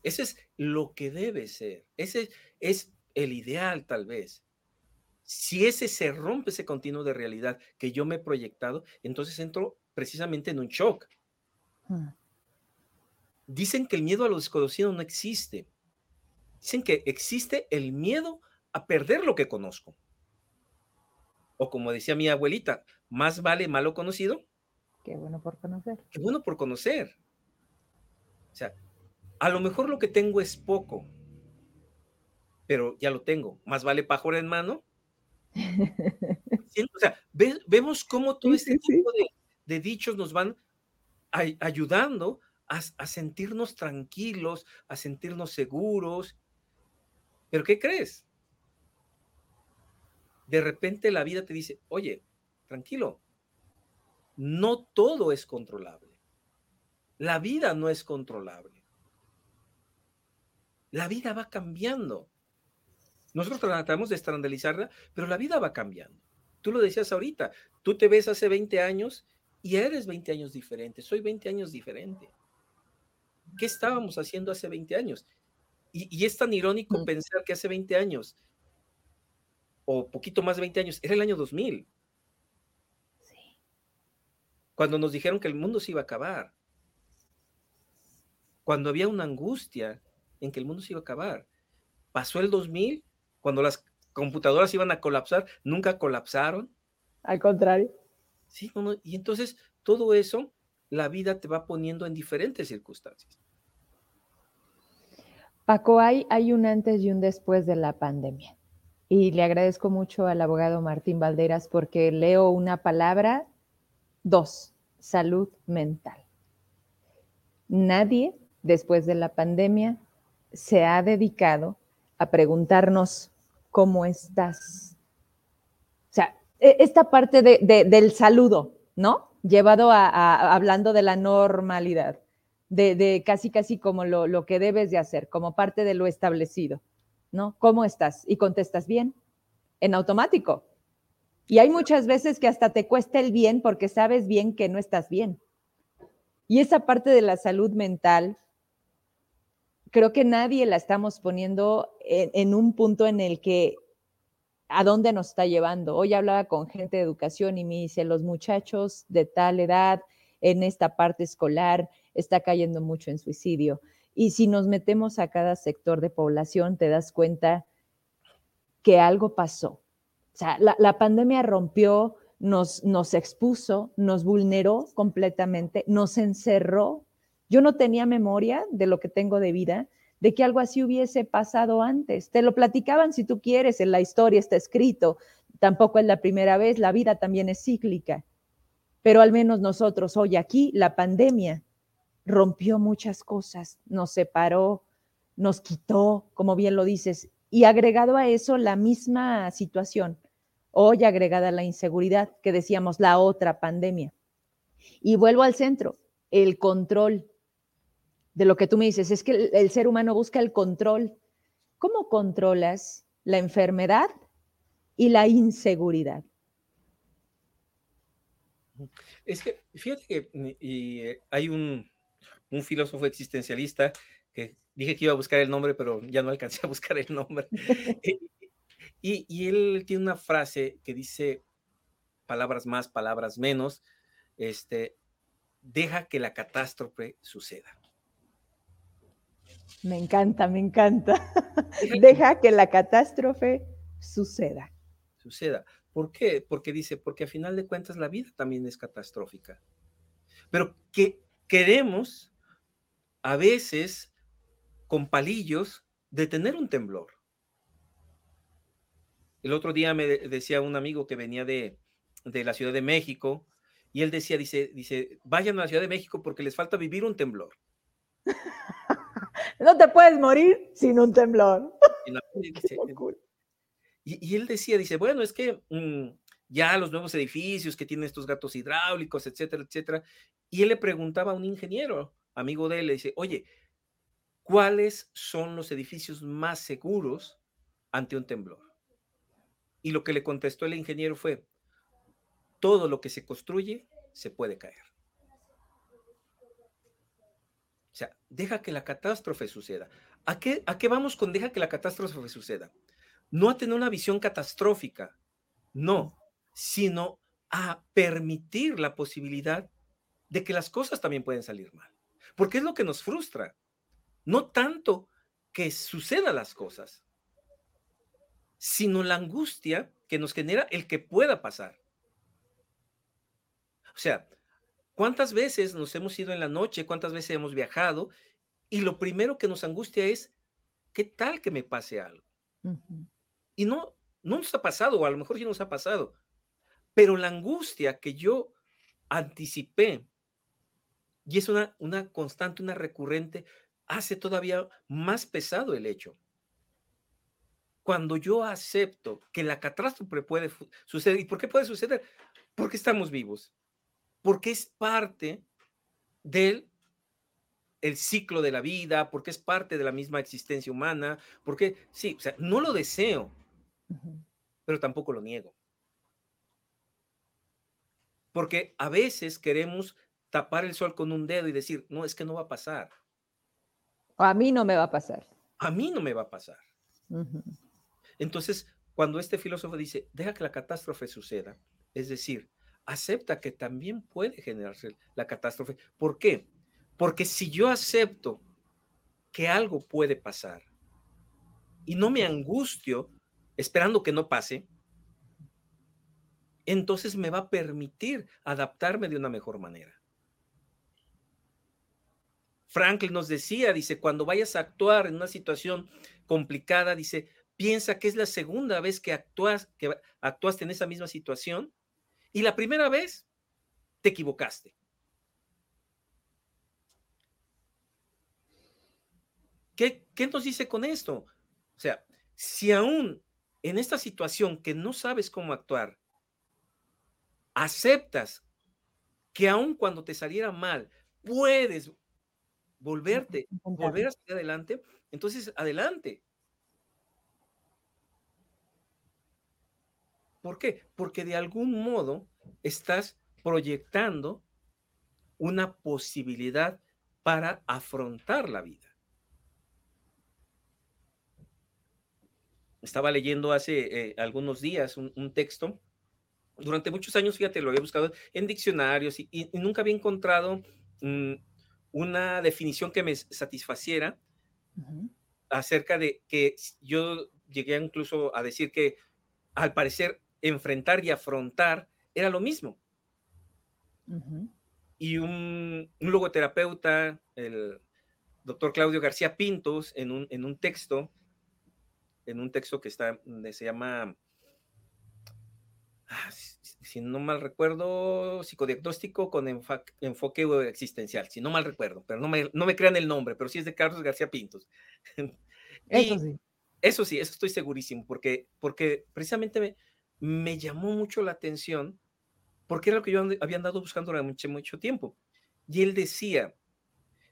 Speaker 2: Ese es lo que debe ser. Ese es el ideal tal vez. Si ese se rompe ese continuo de realidad que yo me he proyectado, entonces entro precisamente en un shock. Hmm. Dicen que el miedo a lo desconocido no existe. Dicen que existe el miedo a perder lo que conozco. O como decía mi abuelita, más vale malo conocido.
Speaker 1: Qué bueno por conocer.
Speaker 2: Qué bueno por conocer. O sea, a lo mejor lo que tengo es poco, pero ya lo tengo. Más vale pájaro en mano. o sea, vemos cómo todo este tipo de, dichos nos van ayudando a, sentirnos tranquilos, a sentirnos seguros. Pero ¿qué crees? De repente la vida te dice, oye, tranquilo, no todo es controlable. La vida no es controlable. La vida va cambiando. Nosotros tratamos de estandarizarla, pero la vida va cambiando. Tú lo decías ahorita, tú te ves hace 20 años y eres 20 años diferente, soy 20 años diferente. ¿qué estábamos haciendo hace 20 años? Y, es tan irónico pensar que hace 20 años, o poquito más de 20 años, era el año 2000. Cuando nos dijeron que el mundo se iba a acabar. Cuando había una angustia en que el mundo se iba a acabar. Pasó el 2000, cuando las computadoras iban a colapsar, nunca colapsaron.
Speaker 1: Al contrario.
Speaker 2: Sí, y entonces todo eso la vida te va poniendo en diferentes circunstancias.
Speaker 1: Paco, hay, hay un antes y un después de la pandemia. Y le agradezco mucho al abogado Martín Valderas porque leo una palabra, dos, salud mental. Nadie después de la pandemia se ha dedicado a preguntarnos cómo estás. O sea, e, esta parte del saludo, ¿no? llevado a, hablando de la normalidad, de, casi casi como lo, que debes de hacer, como parte de lo establecido, ¿no? ¿Cómo estás? Y contestas bien, en automático. Y hay muchas veces que hasta te cuesta el bien porque sabes bien que no estás bien. Y esa parte de la salud mental, creo que nadie la estamos poniendo en un punto en el que a dónde nos está llevando. Hoy hablaba con gente de educación y me dice, los muchachos de tal edad en esta parte escolar está cayendo mucho en suicidio. Y si nos metemos a cada sector de población, te das cuenta que algo pasó. O sea, la, pandemia rompió, nos, expuso, nos vulneró completamente, nos encerró. Yo no tenía memoria de lo que tengo de vida, de que algo así hubiese pasado antes. Te lo platicaban si tú quieres, en la historia está escrito. Tampoco es la primera vez, la vida también es cíclica. Pero al menos nosotros hoy aquí, la pandemia rompió muchas cosas, nos separó, nos quitó, como bien lo dices, y agregado a eso, la misma situación, hoy agregada la inseguridad, que decíamos la otra pandemia. Y vuelvo al centro, el control de lo que tú me dices, es que el, ser humano busca el control. ¿Cómo controlas la enfermedad y la inseguridad?
Speaker 2: Es que, fíjate que y, eh, hay un, un filósofo existencialista que dije que iba a buscar el nombre, pero ya no alcancé a buscar el nombre. y, y, él tiene una frase que dice, palabras más, palabras menos, este, deja que la catástrofe suceda.
Speaker 1: Me encanta, me encanta. deja que la catástrofe suceda.
Speaker 2: Suceda. ¿Por qué? Porque dice, porque a final de cuentas la vida también es catastrófica. Pero que queremos a veces con palillos de tener un temblor. El otro día me decía un amigo que venía de, la Ciudad de México y él decía, dice, dice, vayan a la Ciudad de México porque les falta vivir un temblor.
Speaker 1: no te puedes morir sin un temblor.
Speaker 2: y, él decía, dice, bueno, es que mm, ya los nuevos edificios que tienen estos gatos hidráulicos, etcétera, etcétera. Y él le preguntaba a un ingeniero, amigo de él, le dice, oye, ¿cuáles son los edificios más seguros ante un temblor? Y lo que le contestó el ingeniero fue, todo lo que se construye se puede caer. O sea, deja que la catástrofe suceda. ¿A qué, ¿A qué vamos con deja que la catástrofe suceda? No a tener una visión catastrófica, no, sino a permitir la posibilidad de que las cosas también pueden salir mal. Porque es lo que nos frustra. No tanto que sucedan las cosas, sino la angustia que nos genera el que pueda pasar. O sea, ¿cuántas veces nos hemos ido en la noche? ¿Cuántas veces hemos viajado? Y lo primero que nos angustia es, ¿qué tal que me pase algo? Y no, no nos ha pasado, o a lo mejor sí nos ha pasado, pero la angustia que yo anticipé, y es una, una constante, una recurrente, hace todavía más pesado el hecho. Cuando yo acepto que la catástrofe puede suceder, ¿y por qué puede suceder? Porque estamos vivos, porque es parte del el ciclo de la vida, porque es parte de la misma existencia humana, porque sí, o sea, no lo deseo, pero tampoco lo niego. Porque a veces queremos tapar el sol con un dedo y decir, no, es que no va a pasar.
Speaker 1: A mí no me va a pasar.
Speaker 2: A mí no me va a pasar. Entonces, cuando este filósofo dice, deja que la catástrofe suceda, es decir, acepta que también puede generarse la catástrofe. ¿Por qué? Porque si yo acepto que algo puede pasar y no me angustio esperando que no pase, entonces me va a permitir adaptarme de una mejor manera. Franklin nos decía, dice, cuando vayas a actuar en una situación complicada, dice, piensa que es la segunda vez que actúas, que actuaste en esa misma situación y la primera vez te equivocaste. ¿Qué, ¿Qué nos dice con esto? O sea, si aún en esta situación que no sabes cómo actuar, aceptas que aún cuando te saliera mal, puedes volverte, volver hacia adelante, entonces adelante. ¿Por qué? Porque de algún modo estás proyectando una posibilidad para afrontar la vida. Estaba leyendo hace eh, algunos días un, texto. Durante muchos años, fíjate, lo había buscado en diccionarios y, nunca había encontrado una definición que me satisfaciera acerca de que yo llegué incluso a decir que al parecer enfrentar y afrontar era lo mismo. Y un, un, logoterapeuta, el doctor Claudio García Pintos, en un, en un texto, en un texto que está, se llama, ah, si no mal recuerdo, psicodiagnóstico con enfoque existencial, si no mal recuerdo, pero no me, no me crean el nombre, pero sí es de Carlos García Pintos.
Speaker 1: Eso sí.
Speaker 2: Eso sí, eso estoy segurísimo, porque, porque precisamente me, me llamó mucho la atención, porque era lo que yo había andado buscando durante mucho, mucho tiempo. Y él decía,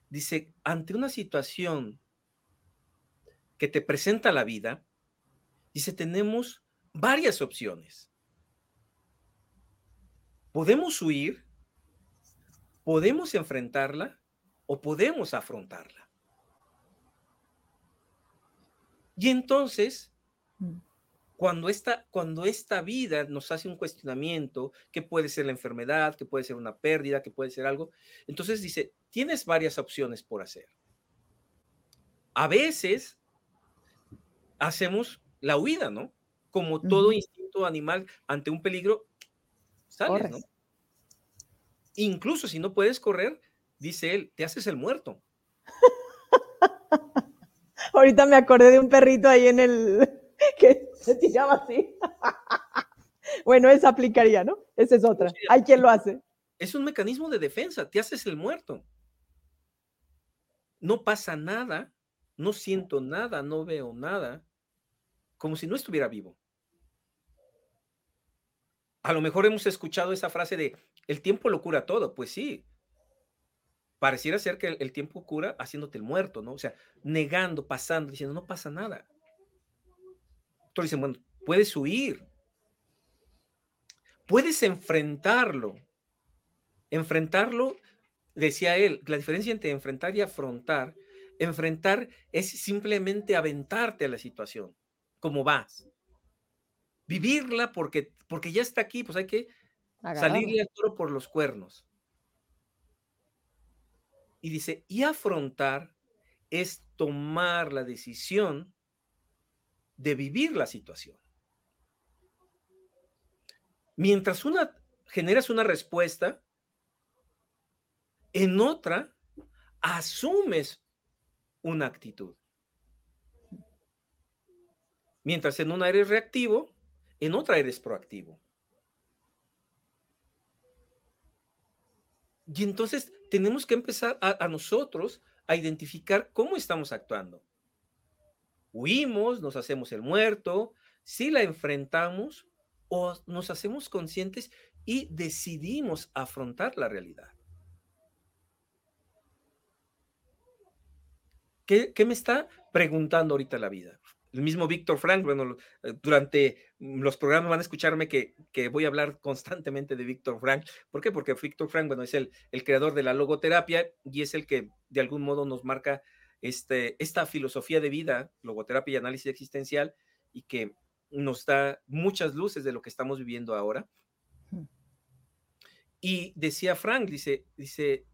Speaker 2: dice, ante una situación que te presenta la vida, dice, tenemos varias opciones. Podemos huir, podemos enfrentarla o podemos afrontarla. Y entonces, mm. Cuando esta, cuando esta vida nos hace un cuestionamiento, que puede ser la enfermedad, que puede ser una pérdida, que puede ser algo, entonces dice, tienes varias opciones por hacer. A veces hacemos la huida, ¿no? Como todo instinto animal ante un peligro, sales, ¿no? Incluso si no puedes correr, dice él, te haces el muerto.
Speaker 1: Ahorita me acordé de un perrito ahí en el que se tiraba así. bueno, esa aplicaría, ¿no? Esa es otra. Hay quien lo hace.
Speaker 2: Es un mecanismo de defensa, te haces el muerto. No pasa nada, no siento nada, no veo nada, como si no estuviera vivo. A lo mejor hemos escuchado esa frase de el tiempo lo cura todo, pues sí. Pareciera ser que el, tiempo cura haciéndote el muerto, ¿no? O sea, negando, pasando, diciendo, no pasa nada. Entonces dicen, bueno, puedes huir. Puedes enfrentarlo. Enfrentarlo, decía él, la diferencia entre enfrentar y afrontar, enfrentar es simplemente aventarte a la situación, como vas. Vivirla porque, porque ya está aquí, pues hay que Salirle al toro por los cuernos. Y dice, y afrontar es tomar la decisión de vivir la situación. Mientras una generas una respuesta, en otra asumes una actitud. Mientras en una eres reactivo, en otra eres proactivo. Y entonces tenemos que empezar a, nosotros a identificar cómo estamos actuando. Huimos, nos hacemos el muerto, si la enfrentamos o nos hacemos conscientes y decidimos afrontar la realidad. ¿Qué, ¿Qué, me está preguntando ahorita la vida? el mismo Víctor Frank, bueno, eh, durante los programas van a escucharme que, voy a hablar constantemente de Víctor Frank. ¿Por qué? Porque Víctor Frank, bueno, es el, el, creador de la logoterapia y es el que de algún modo nos marca este, esta filosofía de vida, logoterapia y análisis existencial, y que nos da muchas luces de lo que estamos viviendo ahora. Y decía Frank, dice, dice,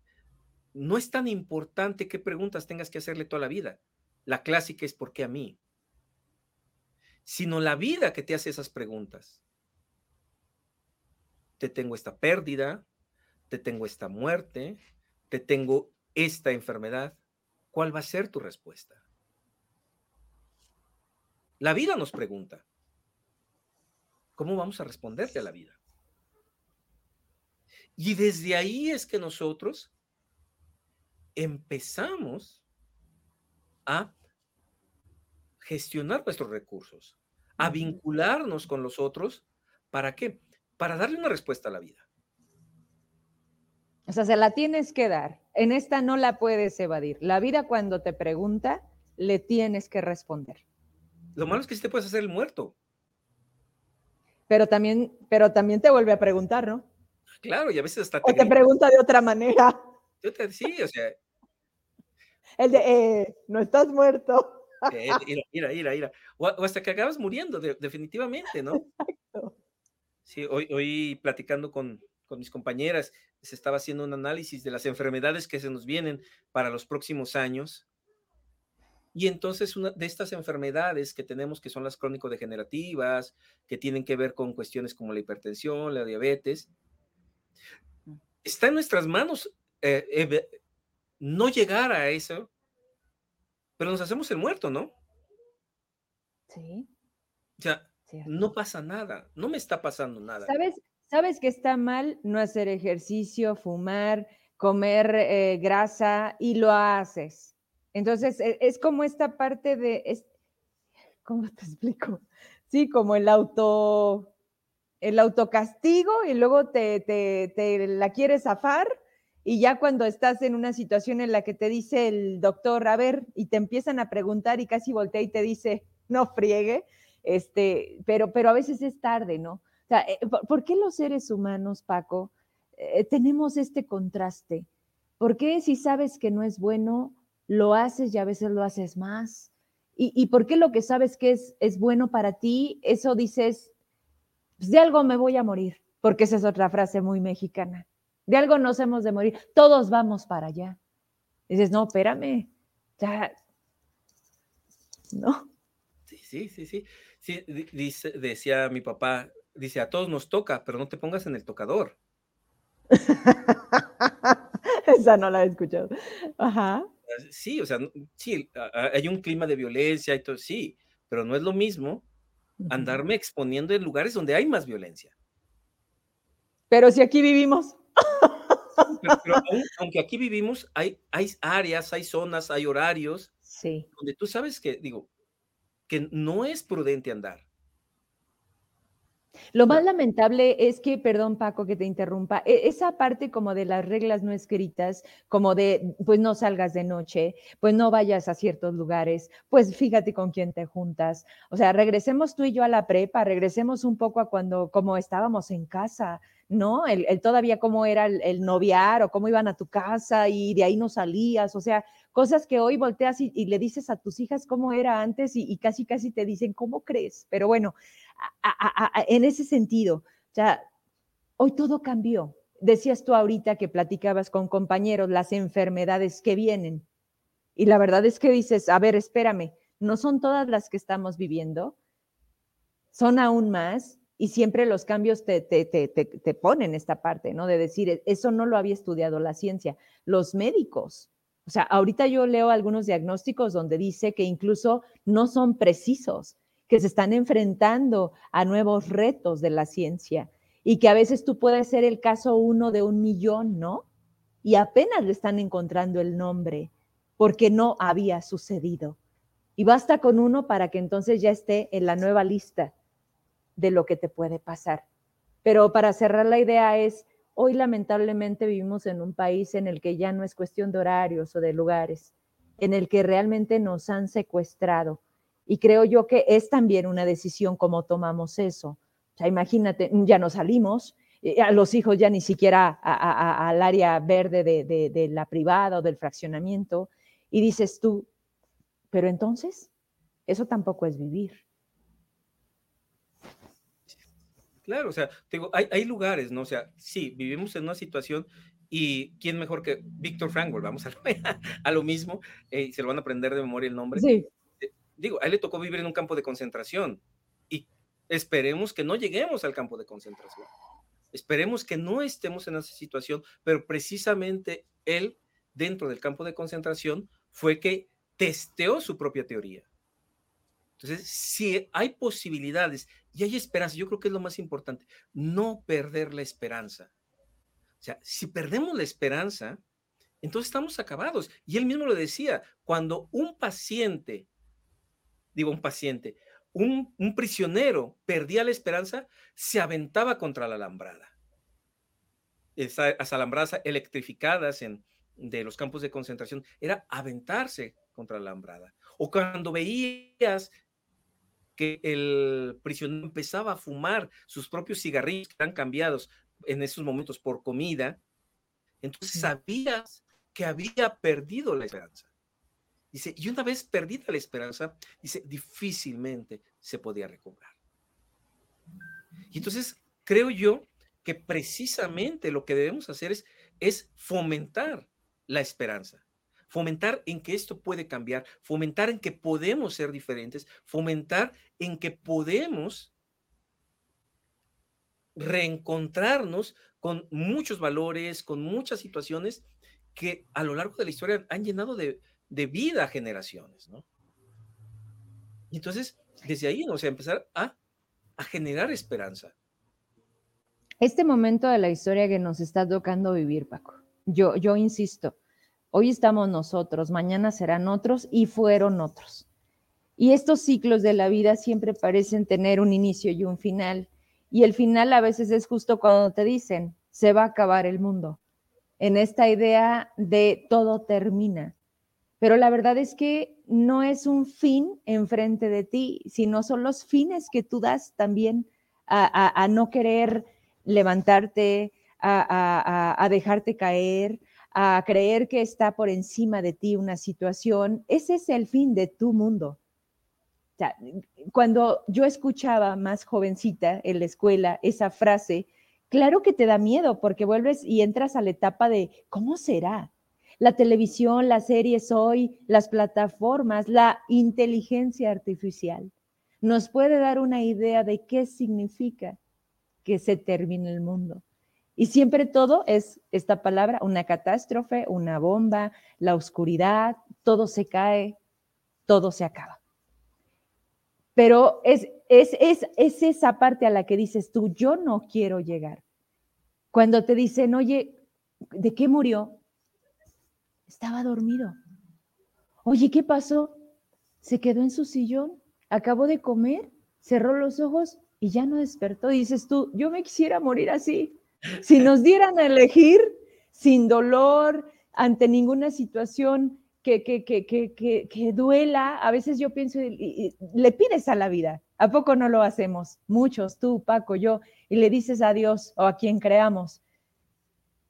Speaker 2: no es tan importante qué preguntas tengas que hacerle toda la vida. La clásica es ¿por qué a mí? sino la vida que te hace esas preguntas. Te tengo esta pérdida, te tengo esta muerte, te tengo esta enfermedad. ¿Cuál va a ser tu respuesta? La vida nos pregunta. ¿Cómo vamos a responderle a la vida? Y desde ahí es que nosotros empezamos a gestionar nuestros recursos, a vincularnos con los otros. ¿Para qué? Para darle una respuesta a la vida.
Speaker 1: O sea, se la tienes que dar. En esta no la puedes evadir. La vida cuando te pregunta, le tienes que responder.
Speaker 2: Lo malo es que sí te puedes hacer el muerto.
Speaker 1: Pero también, pero también te vuelve a preguntar, ¿no?
Speaker 2: Claro, y a veces hasta
Speaker 1: te... O te pregunta de otra manera.
Speaker 2: sí, o sea.
Speaker 1: El de, eh, no estás muerto.
Speaker 2: Eh, ira, ira, ira, O, hasta que acabas muriendo, definitivamente, ¿no? Sí, hoy, hoy platicando con, con mis compañeras, se estaba haciendo un análisis de las enfermedades que se nos vienen para los próximos años. Y entonces una de estas enfermedades que tenemos, que son las crónico-degenerativas, que tienen que ver con cuestiones como la hipertensión, la diabetes, está en nuestras manos eh, no llegar a eso, pero nos hacemos el muerto, ¿no?
Speaker 1: Sí.
Speaker 2: O sea, no pasa nada, no me está pasando nada.
Speaker 1: ¿Sabes, sabes que está mal no hacer ejercicio, fumar, comer eh, grasa y lo haces. Entonces, e, es, como esta parte de, ¿cómo te explico? Sí, como el auto, el autocastigo y luego te, te, te la quieres zafar y ya cuando estás en una situación en la que te dice el doctor, a ver, y te empiezan a preguntar y casi voltea y te dice, no friegue, este, pero, pero a veces es tarde, ¿no? Eh, ¿por qué los seres humanos, Paco, eh, tenemos este contraste? ¿Por qué si sabes que no es bueno, lo haces y a veces lo haces más? ¿Y, por qué lo que sabes que es, es bueno para ti, eso dices, pues de algo me voy a morir? Porque esa es otra frase muy mexicana. De algo nos hemos de morir. Todos vamos para allá. dices, no, espérame. Ya. No.
Speaker 2: Sí, sí, sí, sí. dice, decía mi papá, dice, a todos nos toca, pero no te pongas en el tocador.
Speaker 1: Esa no la he escuchado. Ajá.
Speaker 2: Sí, o sea, sí, hay un clima de violencia y todo, sí, pero no es lo mismo andarme exponiendo en lugares donde hay más violencia.
Speaker 1: Pero si aquí vivimos.
Speaker 2: Pero, aunque aquí vivimos, hay, hay áreas, hay zonas, hay horarios
Speaker 1: sí.
Speaker 2: donde tú sabes que, digo, que no es prudente andar.
Speaker 1: Lo más lamentable es que, perdón Paco que te interrumpa, e, esa parte como de las reglas no escritas, como de, pues no salgas de noche, pues no vayas a ciertos lugares, pues fíjate con quién te juntas. O sea, regresemos tú y yo a la prepa, regresemos un poco a cuando, como estábamos en casa, ¿no? El, todavía cómo era el, noviar o cómo iban a tu casa y de ahí no salías, o sea, cosas que hoy volteas y, le dices a tus hijas cómo era antes y, casi, casi te dicen, ¿cómo crees? Pero bueno, en ese sentido, o sea, hoy todo cambió. Decías tú ahorita que platicabas con compañeros las enfermedades que vienen. Y la verdad es que dices, a ver, espérame, no son todas las que estamos viviendo, son aún más y siempre los cambios te, te, te, te, ponen esta parte, ¿no? De decir, e, eso no lo había estudiado la ciencia. Los médicos, o sea, ahorita yo leo algunos diagnósticos donde dice que incluso no son precisos, que se están enfrentando a nuevos retos de la ciencia y que a veces tú puedes ser el caso uno de un millón, ¿no? Y apenas le están encontrando el nombre porque no había sucedido. Y basta con uno para que entonces ya esté en la nueva lista de lo que te puede pasar. Pero para cerrar la idea es, hoy lamentablemente vivimos en un país en el que ya no es cuestión de horarios o de lugares, en el que realmente nos han secuestrado. Y creo yo que es también una decisión cómo tomamos eso. O sea, imagínate, ya no salimos, eh, a los hijos ya ni siquiera al área verde de, de la privada o del fraccionamiento, y dices tú, pero entonces, eso tampoco es vivir.
Speaker 2: Claro, o sea, digo, hay, hay, lugares, ¿no? O sea, sí, vivimos en una situación y quién mejor que Víctor Frankl, vamos a, a lo mismo, eh, se lo van a aprender de memoria el nombre.
Speaker 1: Sí.
Speaker 2: Digo, a él le tocó vivir en un campo de concentración y esperemos que no lleguemos al campo de concentración. Esperemos que no estemos en esa situación, pero precisamente él, dentro del campo de concentración, fue que testeó su propia teoría. Entonces, si hay posibilidades y hay esperanza, yo creo que es lo más importante, no perder la esperanza. O sea, si perdemos la esperanza, entonces estamos acabados. Y él mismo lo decía, cuando un paciente, digo un paciente, un, prisionero perdía la esperanza, se aventaba contra la alambrada. Esas alambradas electrificadas en, de los campos de concentración era aventarse contra la alambrada. O cuando veías que el prisionero empezaba a fumar sus propios cigarrillos que eran cambiados en esos momentos por comida, entonces sabías que había perdido la esperanza. Dice, y una vez perdida la esperanza, dice, difícilmente se podía recobrar. Y entonces creo yo que precisamente lo que debemos hacer es, es fomentar la esperanza, fomentar en que esto puede cambiar, fomentar en que podemos ser diferentes, fomentar en que podemos reencontrarnos con muchos valores, con muchas situaciones que a lo largo de la historia han llenado de, vida a generaciones, ¿no? Y entonces, desde ahí, o sea, empezar a, a generar esperanza.
Speaker 1: Este momento de la historia que nos está tocando vivir, Paco, yo, yo insisto, hoy estamos nosotros, mañana serán otros y fueron otros. Y estos ciclos de la vida siempre parecen tener un inicio y un final. Y el final a veces es justo cuando te dicen, se va a acabar el mundo, en esta idea de todo termina. Pero la verdad es que no es un fin enfrente de ti, sino son los fines que tú das también a, no querer levantarte, a, dejarte caer, a creer que está por encima de ti una situación. Ese es el fin de tu mundo cuando yo escuchaba más jovencita en la escuela esa frase, claro que te da miedo porque vuelves y entras a la etapa de ¿cómo será? La televisión, las series hoy, las plataformas, la inteligencia artificial nos puede dar una idea de qué significa que se termine el mundo. Y siempre todo es esta palabra, una catástrofe, una bomba, la oscuridad, todo se cae, todo se acaba. Pero es, es, es, esa parte a la que dices tú, yo no quiero llegar. Cuando te dicen, oye, ¿de qué murió? Estaba dormido. Oye, ¿qué pasó? Se quedó en su sillón, acabó de comer, cerró los ojos y ya no despertó. dices tú, yo me quisiera morir así. Si nos dieran a elegir sin dolor, ante ninguna situación que, que, que, que, duela, a veces yo pienso, y, le pides a la vida, ¿a poco no lo hacemos? Muchos, tú, Paco, yo, y le dices a Dios o a quien creamos,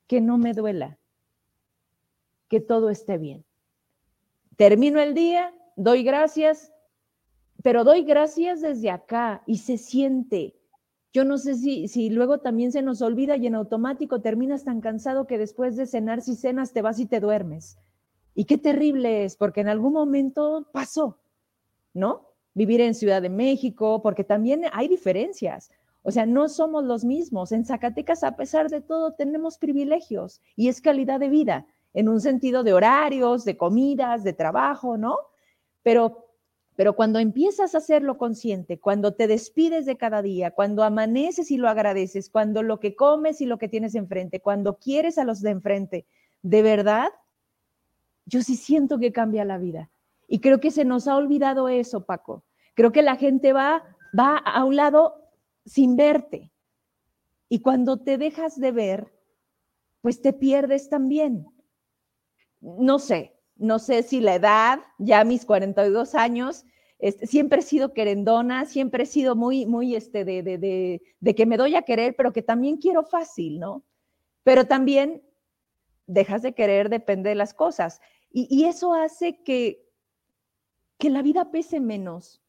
Speaker 1: que no me duela, que todo esté bien. Termino el día, doy gracias, pero doy gracias desde acá y se siente. Yo no sé si, si luego también se nos olvida y en automático terminas tan cansado que después de cenar, si cenas, te vas y te duermes. Y qué terrible es, porque en algún momento pasó, ¿no? Vivir en Ciudad de México, porque también hay diferencias. O sea, no somos los mismos. En Zacatecas, a pesar de todo, tenemos privilegios y es calidad de vida, en un sentido de horarios, de comidas, de trabajo, ¿no? Pero, pero cuando empiezas a hacerlo consciente, cuando te despides de cada día, cuando amaneces y lo agradeces, cuando lo que comes y lo que tienes enfrente, cuando quieres a los de enfrente, de verdad, yo sí siento que cambia la vida. Y creo que se nos ha olvidado eso, Paco. Creo que la gente va, va a un lado sin verte. Y cuando te dejas de ver, pues te pierdes también. No sé, no sé si la edad, ya mis 42 años, este, siempre he sido querendona, siempre he sido muy, muy, este, de, de, de, que me doy a querer, pero que también quiero fácil, ¿no? Pero también dejas de querer, depende de las cosas. Y, eso hace que, que la vida pese menos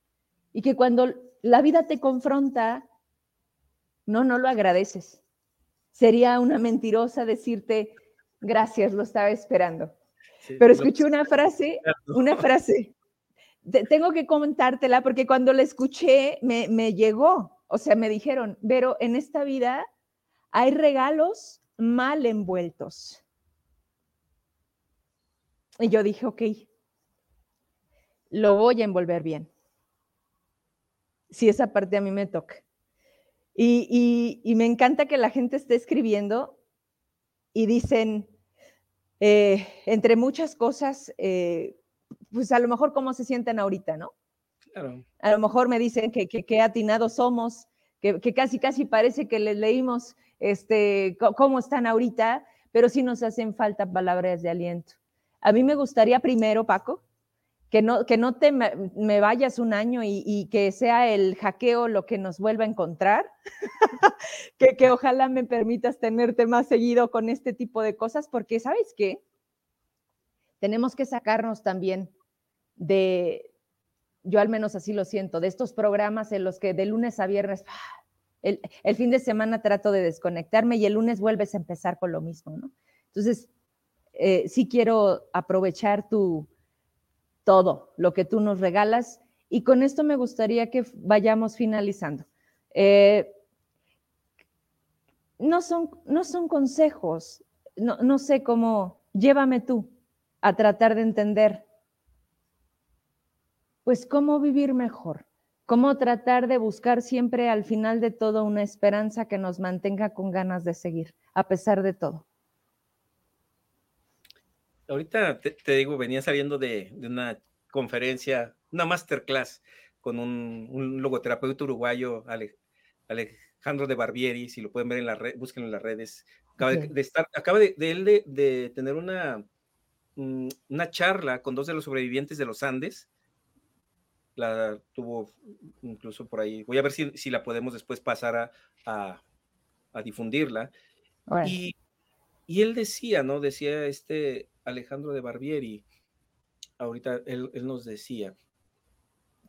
Speaker 1: y que cuando la vida te confronta, no, no lo agradeces. Sería una mentirosa decirte, gracias, lo estaba esperando. Pero escuché una frase, una frase. tengo que comentártela porque cuando la escuché me, me llegó. O sea, me dijeron, pero en esta vida hay regalos mal envueltos. Y yo dije, ok, lo voy a envolver bien. Si esa parte a mí me toca. Y, me encanta que la gente esté escribiendo y dicen, eh, entre muchas cosas, eh, pues a lo mejor cómo se sienten ahorita, ¿no? Claro. A lo mejor me dicen que, que, atinados somos, que, que, casi, casi parece que les leímos este, cómo están ahorita, pero sí nos hacen falta palabras de aliento. A mí me gustaría primero, Paco, que no, que no te me, vayas un año y, que sea el hackeo lo que nos vuelva a encontrar, que, que ojalá me permitas tenerte más seguido con este tipo de cosas, porque sabes qué, tenemos que sacarnos también de, yo al menos así lo siento, de estos programas en los que de lunes a viernes, El, fin de semana trato de desconectarme y el lunes vuelves a empezar con lo mismo, ¿no? Entonces, eh, sí quiero aprovechar tu todo lo que tú nos regalas. Y con esto me gustaría que vayamos finalizando. Eh, no, son, no son consejos, no, no sé cómo, llévame tú a tratar de entender, pues cómo vivir mejor, cómo tratar de buscar siempre al final de todo una esperanza que nos mantenga con ganas de seguir, a pesar de todo
Speaker 2: ahorita te, digo, venía saliendo de, una conferencia, una masterclass con un, logoterapeuta uruguayo, Alejandro de Barbieri, si lo pueden ver en la red, búsquenlo en las redes. Acaba de, estar, acaba de, él de, tener una, mm, una charla con dos de los sobrevivientes de los Andes. La tuvo incluso por ahí. Voy a ver si, la podemos después pasar a, difundirla. Y, y él decía, ¿no? Decía este, Alejandro de Barbieri, ahorita él, nos decía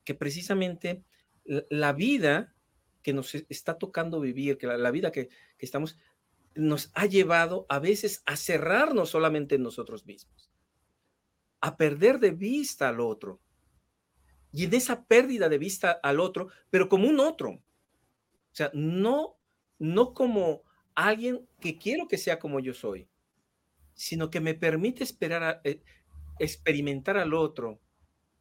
Speaker 2: que precisamente la vida que nos está tocando vivir, que la, vida que, que, estamos, nos ha llevado a veces a cerrarnos solamente en nosotros mismos, a perder de vista al otro. Y en esa pérdida de vista al otro, pero como un otro. O sea, no, no como alguien que quiero que sea como yo soy, sino que me permite esperar a, eh, experimentar al otro,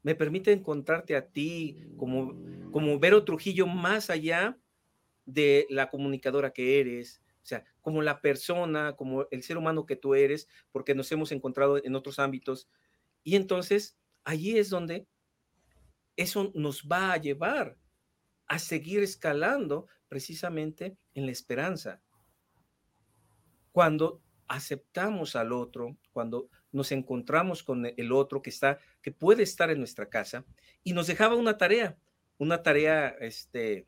Speaker 2: me permite encontrarte a ti, como, como Vero Trujillo más allá de la comunicadora que eres, o sea, como la persona, como el ser humano que tú eres, porque nos hemos encontrado en otros ámbitos. Y entonces, allí es donde eso nos va a llevar a seguir escalando precisamente en la esperanza. Cuando aceptamos al otro, cuando nos encontramos con el otro que está, que puede estar en nuestra casa, y nos dejaba una tarea, una tarea, este,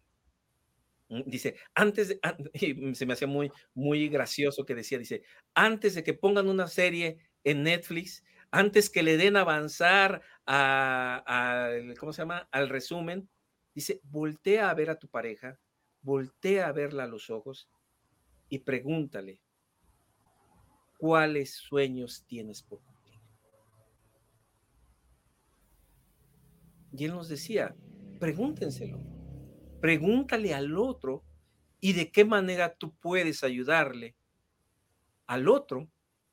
Speaker 2: mm, dice, antes de, se me hacía muy, muy gracioso que decía, dice, antes de que pongan una serie en Netflix, antes que le den avanzar a, ¿cómo se llama? Al resumen, dice, voltea a ver a tu pareja, voltea a verla a los ojos y pregúntale, ¿Cuáles sueños tienes por cumplir? Y él nos decía, pregúntenselo, pregúntale al otro y de qué manera tú puedes ayudarle al otro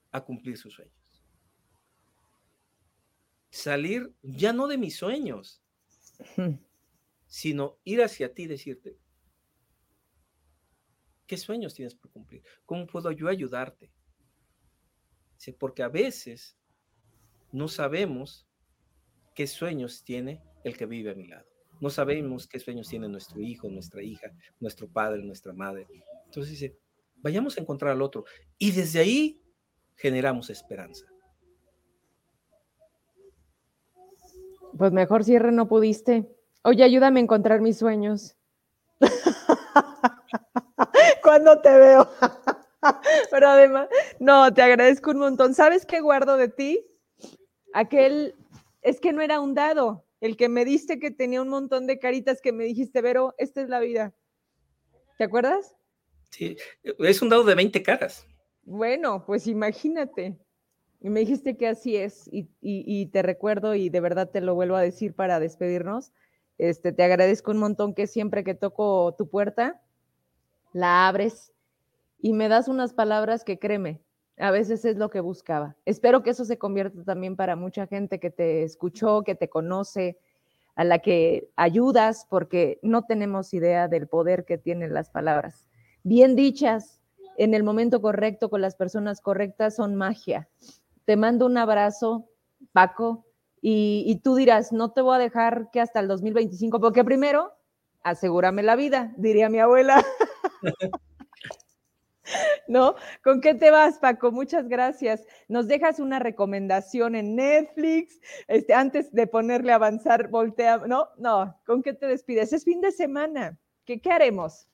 Speaker 2: a cumplir sus sueños. Salir ya no de mis sueños, sino ir hacia ti y decirte, ¿qué sueños tienes por cumplir? ¿Cómo puedo yo ayudarte? Porque a veces no sabemos qué sueños tiene el que vive a mi lado. No sabemos qué sueños tiene nuestro hijo, nuestra hija, nuestro padre, nuestra madre. Entonces dice, vayamos a encontrar al otro. Y desde ahí generamos esperanza.
Speaker 1: Pues mejor cierre no pudiste. Oye, ayúdame a encontrar mis sueños. Cuando te veo. Pero además, no, te agradezco un montón. ¿Sabes qué guardo de ti? Aquel, es que no era un dado, el que me diste que tenía un montón de caritas que me dijiste, Vero, esta es la vida. ¿Te acuerdas?
Speaker 2: Sí, es un dado de 20 caras.
Speaker 1: Bueno, pues imagínate. Y me dijiste que así es, y, y, te recuerdo y de verdad te lo vuelvo a decir para despedirnos. Este, te agradezco un montón que siempre que toco tu puerta, la abres y me das unas palabras que créeme, a veces es lo que buscaba. Espero que eso se convierta también para mucha gente que te escuchó, que te conoce, a la que ayudas, porque no tenemos idea del poder que tienen las palabras. Bien dichas, en el momento correcto, con las personas correctas, son magia. Te mando un abrazo, Paco, y, tú dirás, no te voy a dejar que hasta el 2025, porque primero, asegúrame la vida, diría mi abuela. ¿No? ¿Con qué te vas, Paco? Muchas gracias. Nos dejas una recomendación en Netflix, este, antes de ponerle a avanzar, voltea, ¿no? No, ¿con qué te despides? Es fin de semana. ¿Qué, qué haremos?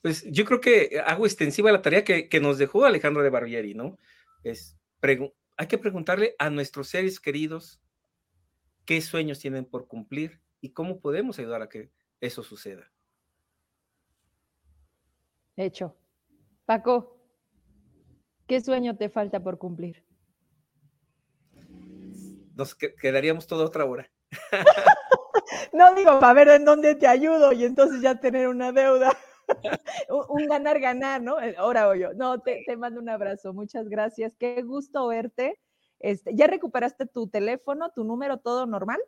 Speaker 2: Pues yo creo que hago extensiva la tarea que, nos dejó Alejandro de Barbieri, ¿no? Es hay que preguntarle a nuestros seres queridos qué sueños tienen por cumplir y cómo podemos ayudar a que eso suceda.
Speaker 1: Hecho. Paco, ¿qué sueño te falta por cumplir?
Speaker 2: Nos quedaríamos toda otra hora.
Speaker 1: no digo, para ver en dónde te ayudo y entonces ya tener una deuda. un ganar-ganar, ¿no? Eh, ahora o yo. No, te, te, mando un abrazo. Muchas gracias. Qué gusto verte. Este, ¿Ya recuperaste tu teléfono, tu número, todo normal?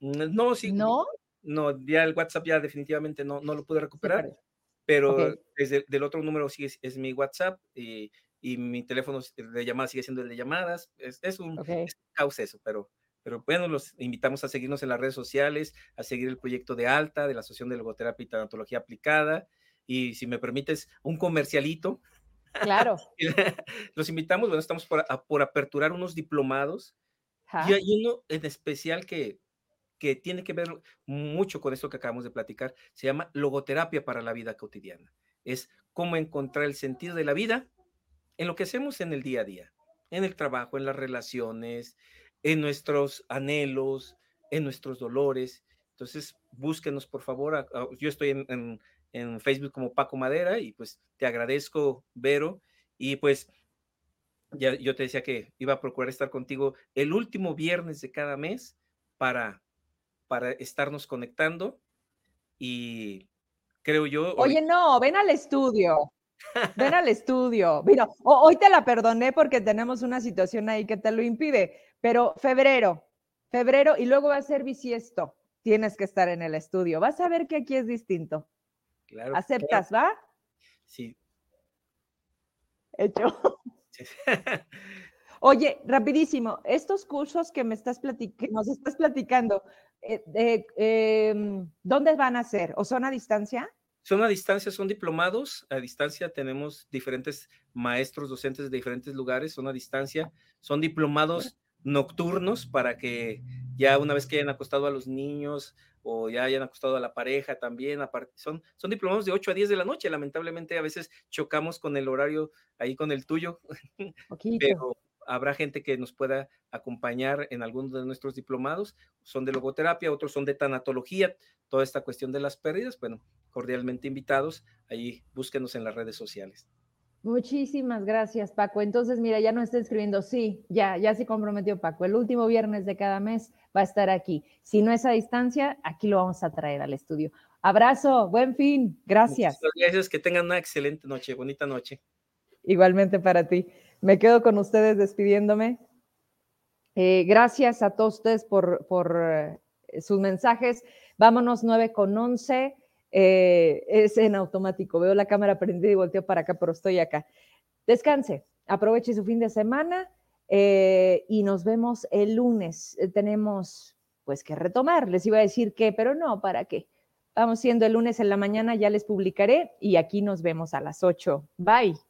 Speaker 2: Mm, no, sí.
Speaker 1: ¿No?
Speaker 2: No, ya el WhatsApp ya definitivamente no, no lo pude recuperar, pero desde del otro número sí es, mi WhatsApp y, y, mi teléfono de llamadas sigue siendo el de llamadas. Es, es un, caos eso, pero, pero bueno, los invitamos a seguirnos en las redes sociales, a seguir el proyecto de Alta, de la Asociación de Logoterapia y Tanatología Aplicada. Y si me permites, un comercialito.
Speaker 1: Claro.
Speaker 2: los invitamos, bueno, estamos por, por aperturar unos diplomados. Y hay uno en especial que, que tiene que ver mucho con esto que acabamos de platicar. Se llama logoterapia para la vida cotidiana. Es cómo encontrar el sentido de la vida en lo que hacemos en el día a día, en el trabajo, en las relaciones, en nuestros anhelos, en nuestros dolores. Entonces, búsquenos, por favor. Yo estoy en, en, Facebook como Paco Madera y pues te agradezco, Vero. Y pues ya yo te decía que iba a procurar estar contigo el último viernes de cada mes para para estarnos conectando y creo yo...
Speaker 1: Oye, no, ven al estudio. Ven al estudio. Mira, hoy te la perdoné porque tenemos una situación ahí que te lo impide, pero febrero, febrero y luego va a ser bisiesto. Tienes que estar en el estudio. Vas a ver que aquí es distinto.
Speaker 2: Claro.
Speaker 1: ¿Aceptas, va?
Speaker 2: Sí.
Speaker 1: Hecho. Oye, rapidísimo, estos cursos que me estás que nos estás platicando, eh, em, ¿dónde van a ser? ¿O son a distancia?
Speaker 2: Son a distancia, son diplomados. A distancia tenemos diferentes maestros, docentes de diferentes lugares, son a distancia. Son diplomados nocturnos para que ya una vez que hayan acostado a los niños o ya hayan acostado a la pareja también, aparte, son, son diplomados de 8 a 10 de la noche. Lamentablemente a veces chocamos con el horario ahí con el tuyo, pero habrá gente que nos pueda acompañar en algunos de nuestros diplomados, son de logoterapia, otros son de tanatología, toda esta cuestión de las pérdidas, bueno, cordialmente invitados, ahí búsquenos en las redes sociales.
Speaker 1: Muchísimas gracias, Paco. Entonces, mira, ya no está escribiendo, sí, ya, ya se comprometió Paco. El último viernes de cada mes va a estar aquí. Si no es a distancia, aquí lo vamos a traer al estudio. Abrazo, buen fin, gracias.
Speaker 2: Muchas gracias, que tengan una excelente noche, bonita noche.
Speaker 1: Igualmente para ti. Me quedo con ustedes despidiéndome. Eh, gracias a todos ustedes por, eh, sus mensajes. Vámonos 9 con 11. Eh, es en automático. Veo la cámara prendida y volteo para acá, pero estoy acá. Descanse, aproveche su fin de semana y nos vemos el lunes. tenemos pues que retomar. Les iba a decir qué, pero no, ¿para qué? Vamos siendo el lunes en la mañana, ya les publicaré y aquí nos vemos a las 8. Bye.